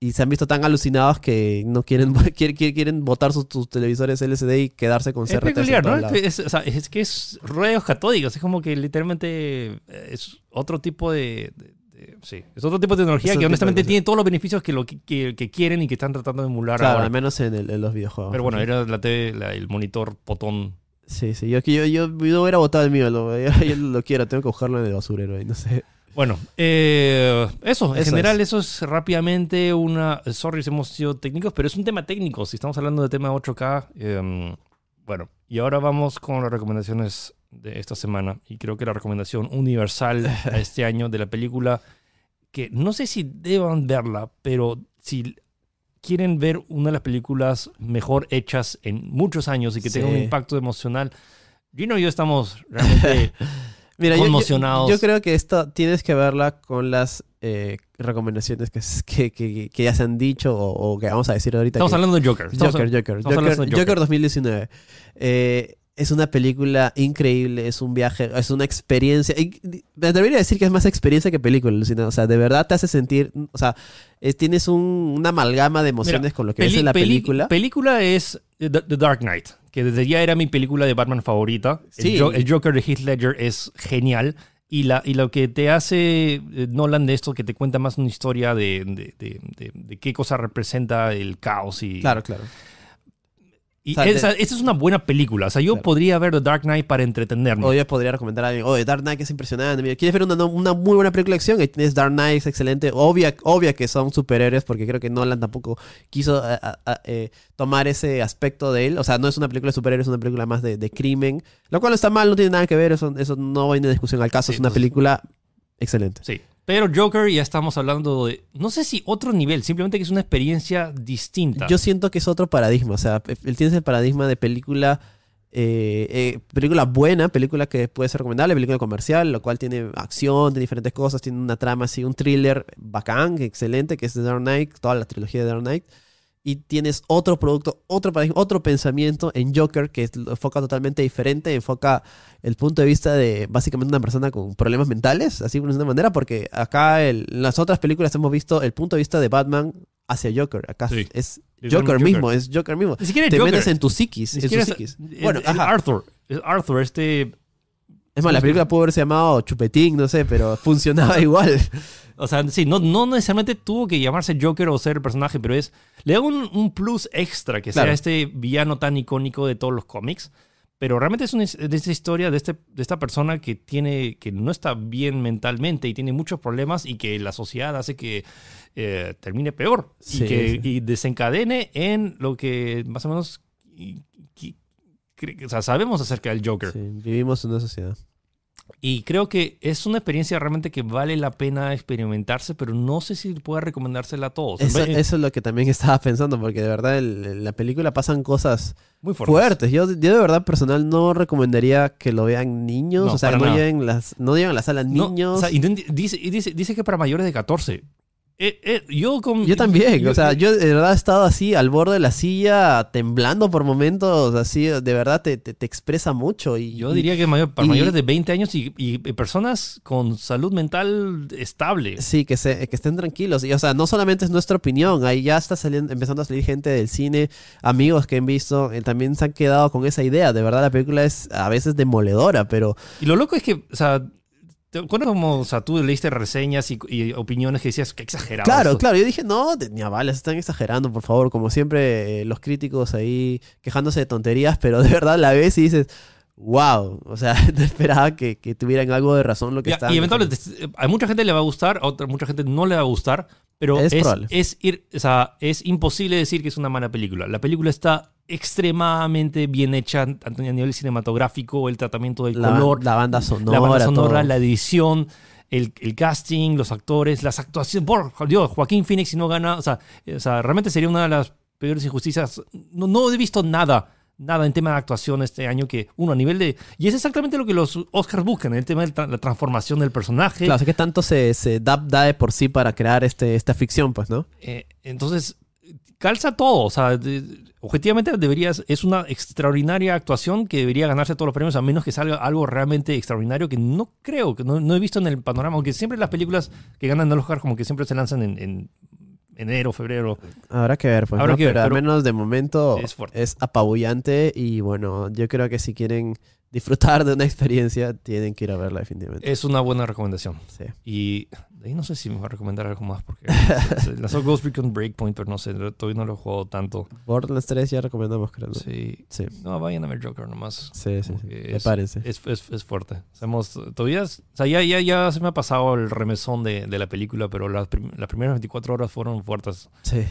Y se han visto tan alucinados que no quieren quieren, quieren, botar sus, sus televisores LCD y quedarse con Es CRT. peculiar, por ¿no? Es, o sea, es que es rayos catódicos, es como que literalmente eh, es otro tipo de... de- de- sí, es otro tipo de tecnología Es que honestamente tiene todos los beneficios que, lo, que, que- que quieren y que están tratando de emular Claro, ahora. al menos en, el- en los videojuegos. Pero bueno, era la TV, la- el monitor potón. Sí, sí, yo, yo, yo, no hubiera votado el mío, lo, yo, yo lo quiero, tengo que buscarlo en el basurero ahí, no sé. Bueno, eh, eso, en Eso general es. eso es rápidamente una... Sorry si hemos sido técnicos, pero es un tema técnico. Si estamos hablando de tema 8K, eh, bueno, y ahora vamos con las recomendaciones de esta semana. Y creo que la recomendación universal a este año de la película, que no sé si deban verla, pero si quieren ver una de las películas mejor hechas en muchos años y que tenga un Sí. impacto emocional, Gino y yo estamos realmente... Mira, yo- yo- Conmocionados. Yo, creo que esto tienes que verla con las eh, recomendaciones que, que, ya se han dicho o, o que vamos a decir ahorita. Estamos que- hablando de Joker. Estamos Joker, Joker, Joker, Joker. Joker 2019. Eh, es una película increíble, es un viaje, es una experiencia. me atrevería a decir que es más experiencia que película, Lucina. O sea, de verdad te hace sentir, o sea, eh, tienes un- una amalgama de emociones Mira, con lo que ves en la película. película es The, The Dark Knight, que desde ya era mi película de Batman favorita. Sí. El, Jo- el Joker de Heath Ledger es genial. Y, la, y lo que te hace eh, Nolan de esto, que te cuenta más una historia de, de- de- de- de qué cosa representa el caos. Y, Claro, claro. Y O sea, esa, es una buena película. O sea, yo Claro. podría ver The Dark Knight para entretenerme. O yo podría recomendar a alguien, oye, Dark Knight es impresionante. Mira, ¿quieres ver una, una muy buena película de acción? Ahí tienes Dark Knight, es excelente. Obvia, obvia que son superhéroes, porque creo que Nolan tampoco quiso a- a- a- eh, tomar ese aspecto de él. O sea, no es una película de superhéroes, es una película más de, de crimen. Lo cual está mal, no tiene nada que ver, eso, eso no viene de discusión al caso. Sí, es una entonces- película excelente. Sí. Pero Joker ya estamos hablando de, no sé si otro nivel, simplemente que es una experiencia distinta. Yo siento que es otro paradigma. O sea, él tiene el paradigma de película. eh, eh, película buena, película que puede ser recomendable, película comercial, lo cual tiene acción, tiene diferentes cosas, tiene una trama así, un thriller bacán, excelente, que es The Dark Knight, toda la trilogía de Dark Knight. Y tienes otro producto, otro paradigma, otro pensamiento en Joker que enfoca totalmente diferente, enfoca el punto de vista de básicamente una persona con problemas mentales, así de una manera, porque acá el- en las otras películas hemos visto el punto de vista de Batman hacia Joker. Acá Sí. es Joker Joker. mismo, es Joker mismo. Ni siquiera es Te Joker. metes en tu psiquis, en su es- psiquis. es- Bueno, es ajá. Arthur. Es Arthur, este Es más, la película pudo haberse llamado Chupetín, no sé, pero funcionaba igual. O sea, sí, no, no necesariamente tuvo que llamarse Joker o ser el personaje, pero es. Le da un, un plus extra que Claro. sea este villano tan icónico de todos los cómics. Pero realmente es una, de esta historia de, este, de esta persona que, tiene, que no está bien mentalmente y tiene muchos problemas y que la sociedad hace que eh, termine peor Sí, y que sí. y desencadene en lo que más o menos o sea, sabemos acerca del Joker. Sí, vivimos en una sociedad. Y creo que es una experiencia realmente que vale la pena experimentarse, pero no sé si pueda recomendársela a todos. Eso, eso es lo que también estaba pensando, porque de verdad en la película pasan cosas muy fuerte. fuertes. Yo, yo de verdad personal no recomendaría que lo vean niños, No, o sea, no nada. lleven, las, no lleven a la sala No, niños. o sea, y no dice, dice, dice que para mayores de 14. Eh, eh, yo, con, yo también, o sea, yo de verdad he estado así al borde de la silla, temblando por momentos, así, de verdad te, te, te expresa mucho. Y, Yo diría que mayor- para y- mayores de 20 años y, y personas con salud mental estable. Sí, que, se, que estén tranquilos. Y, o sea, no solamente es nuestra opinión, ahí ya está saliendo, empezando a salir gente del cine, amigos que han visto, eh, también se han quedado con esa idea. De verdad, la película es a veces demoledora, pero Y lo loco es que, o sea, ¿te acuerdas como, o sea, tú leíste reseñas y, y opiniones que decías que exagerado? claro, esto"? claro, yo dije, no, ni a balas, están exagerando, por favor, como siempre, eh, los críticos ahí quejándose de tonterías, pero de verdad la ves y dices, wow, o sea, no esperaba que, que tuvieran algo de razón lo que Ya, y eventualmente, eh, a mucha gente le va a gustar, a otra mucha gente no le va a gustar, pero Es es, es, ir, o sea, es imposible decir que es una mala película. La película está extremadamente bien hecha tanto a nivel cinematográfico, el tratamiento del la, color, la banda sonora, la banda sonora, la edición, el, el casting, los actores, las actuaciones. Por Dios, Joaquín Phoenix si no gana, o sea, eh, o sea, realmente sería una de las peores injusticias. No, no he visto nada, nada en tema de actuación este año que uno a nivel de... Y es exactamente lo que los Oscars buscan, el tema de tra- la transformación del personaje. Claro, o sea, que tanto se, se da, da de por sí para crear este, esta ficción, pues, ¿no? Eh, entonces, calza todo. O sea, de- objetivamente deberías, es una extraordinaria actuación que debería ganarse todos los premios, a menos que salga algo realmente extraordinario que no creo, que no, no he visto en el panorama. Aunque siempre las películas que ganan el Oscar, como que siempre se lanzan en, en enero, febrero. Habrá que ver, pues, Habrá ¿no? que ver, pero, pero al menos de momento es es, apabullante y bueno, yo creo que si quieren disfrutar de una experiencia, tienen que ir a verla definitivamente. Es una buena recomendación. Sí. Y de ahí no sé si me va a recomendar algo más, porque lanzó Ghost Recon Breakpoint, pero no sé, todavía no lo he jugado tanto. Borderlands 3 ya recomendamos, creo. ¿no? Sí. Sí, No, vayan a ver Joker nomás. sí, sí. sí. Es- Prepárense. Es, es, es fuerte. Hacemos, todavía, o sea, ya, ya, ya se me ha pasado el remesón de, de la película, pero las, prim- las primeras 24 horas fueron fuertes. Sí.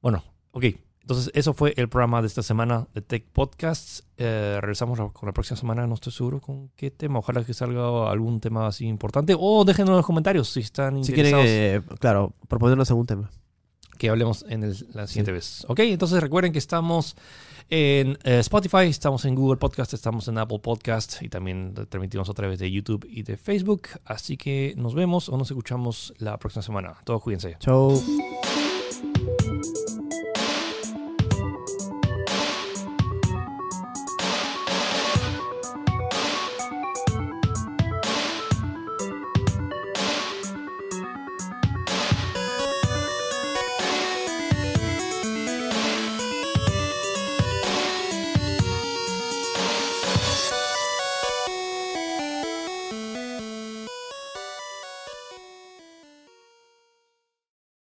Bueno, ok. Entonces, eso fue el programa de esta semana de Tech Podcasts. Eh, regresamos con la próxima semana, no estoy seguro con qué tema. Ojalá que salga algún tema así importante. O déjenos en los comentarios si están Si quieren, interesados eh, claro, proponernos algún tema. que hablemos en el- la siguiente vez. Ok, entonces recuerden que estamos en eh, Spotify, estamos en Google Podcast, estamos en Apple Podcast y también transmitimos a través de YouTube y de Facebook. Así que nos vemos o nos escuchamos la próxima semana. Todos cuídense. Chau.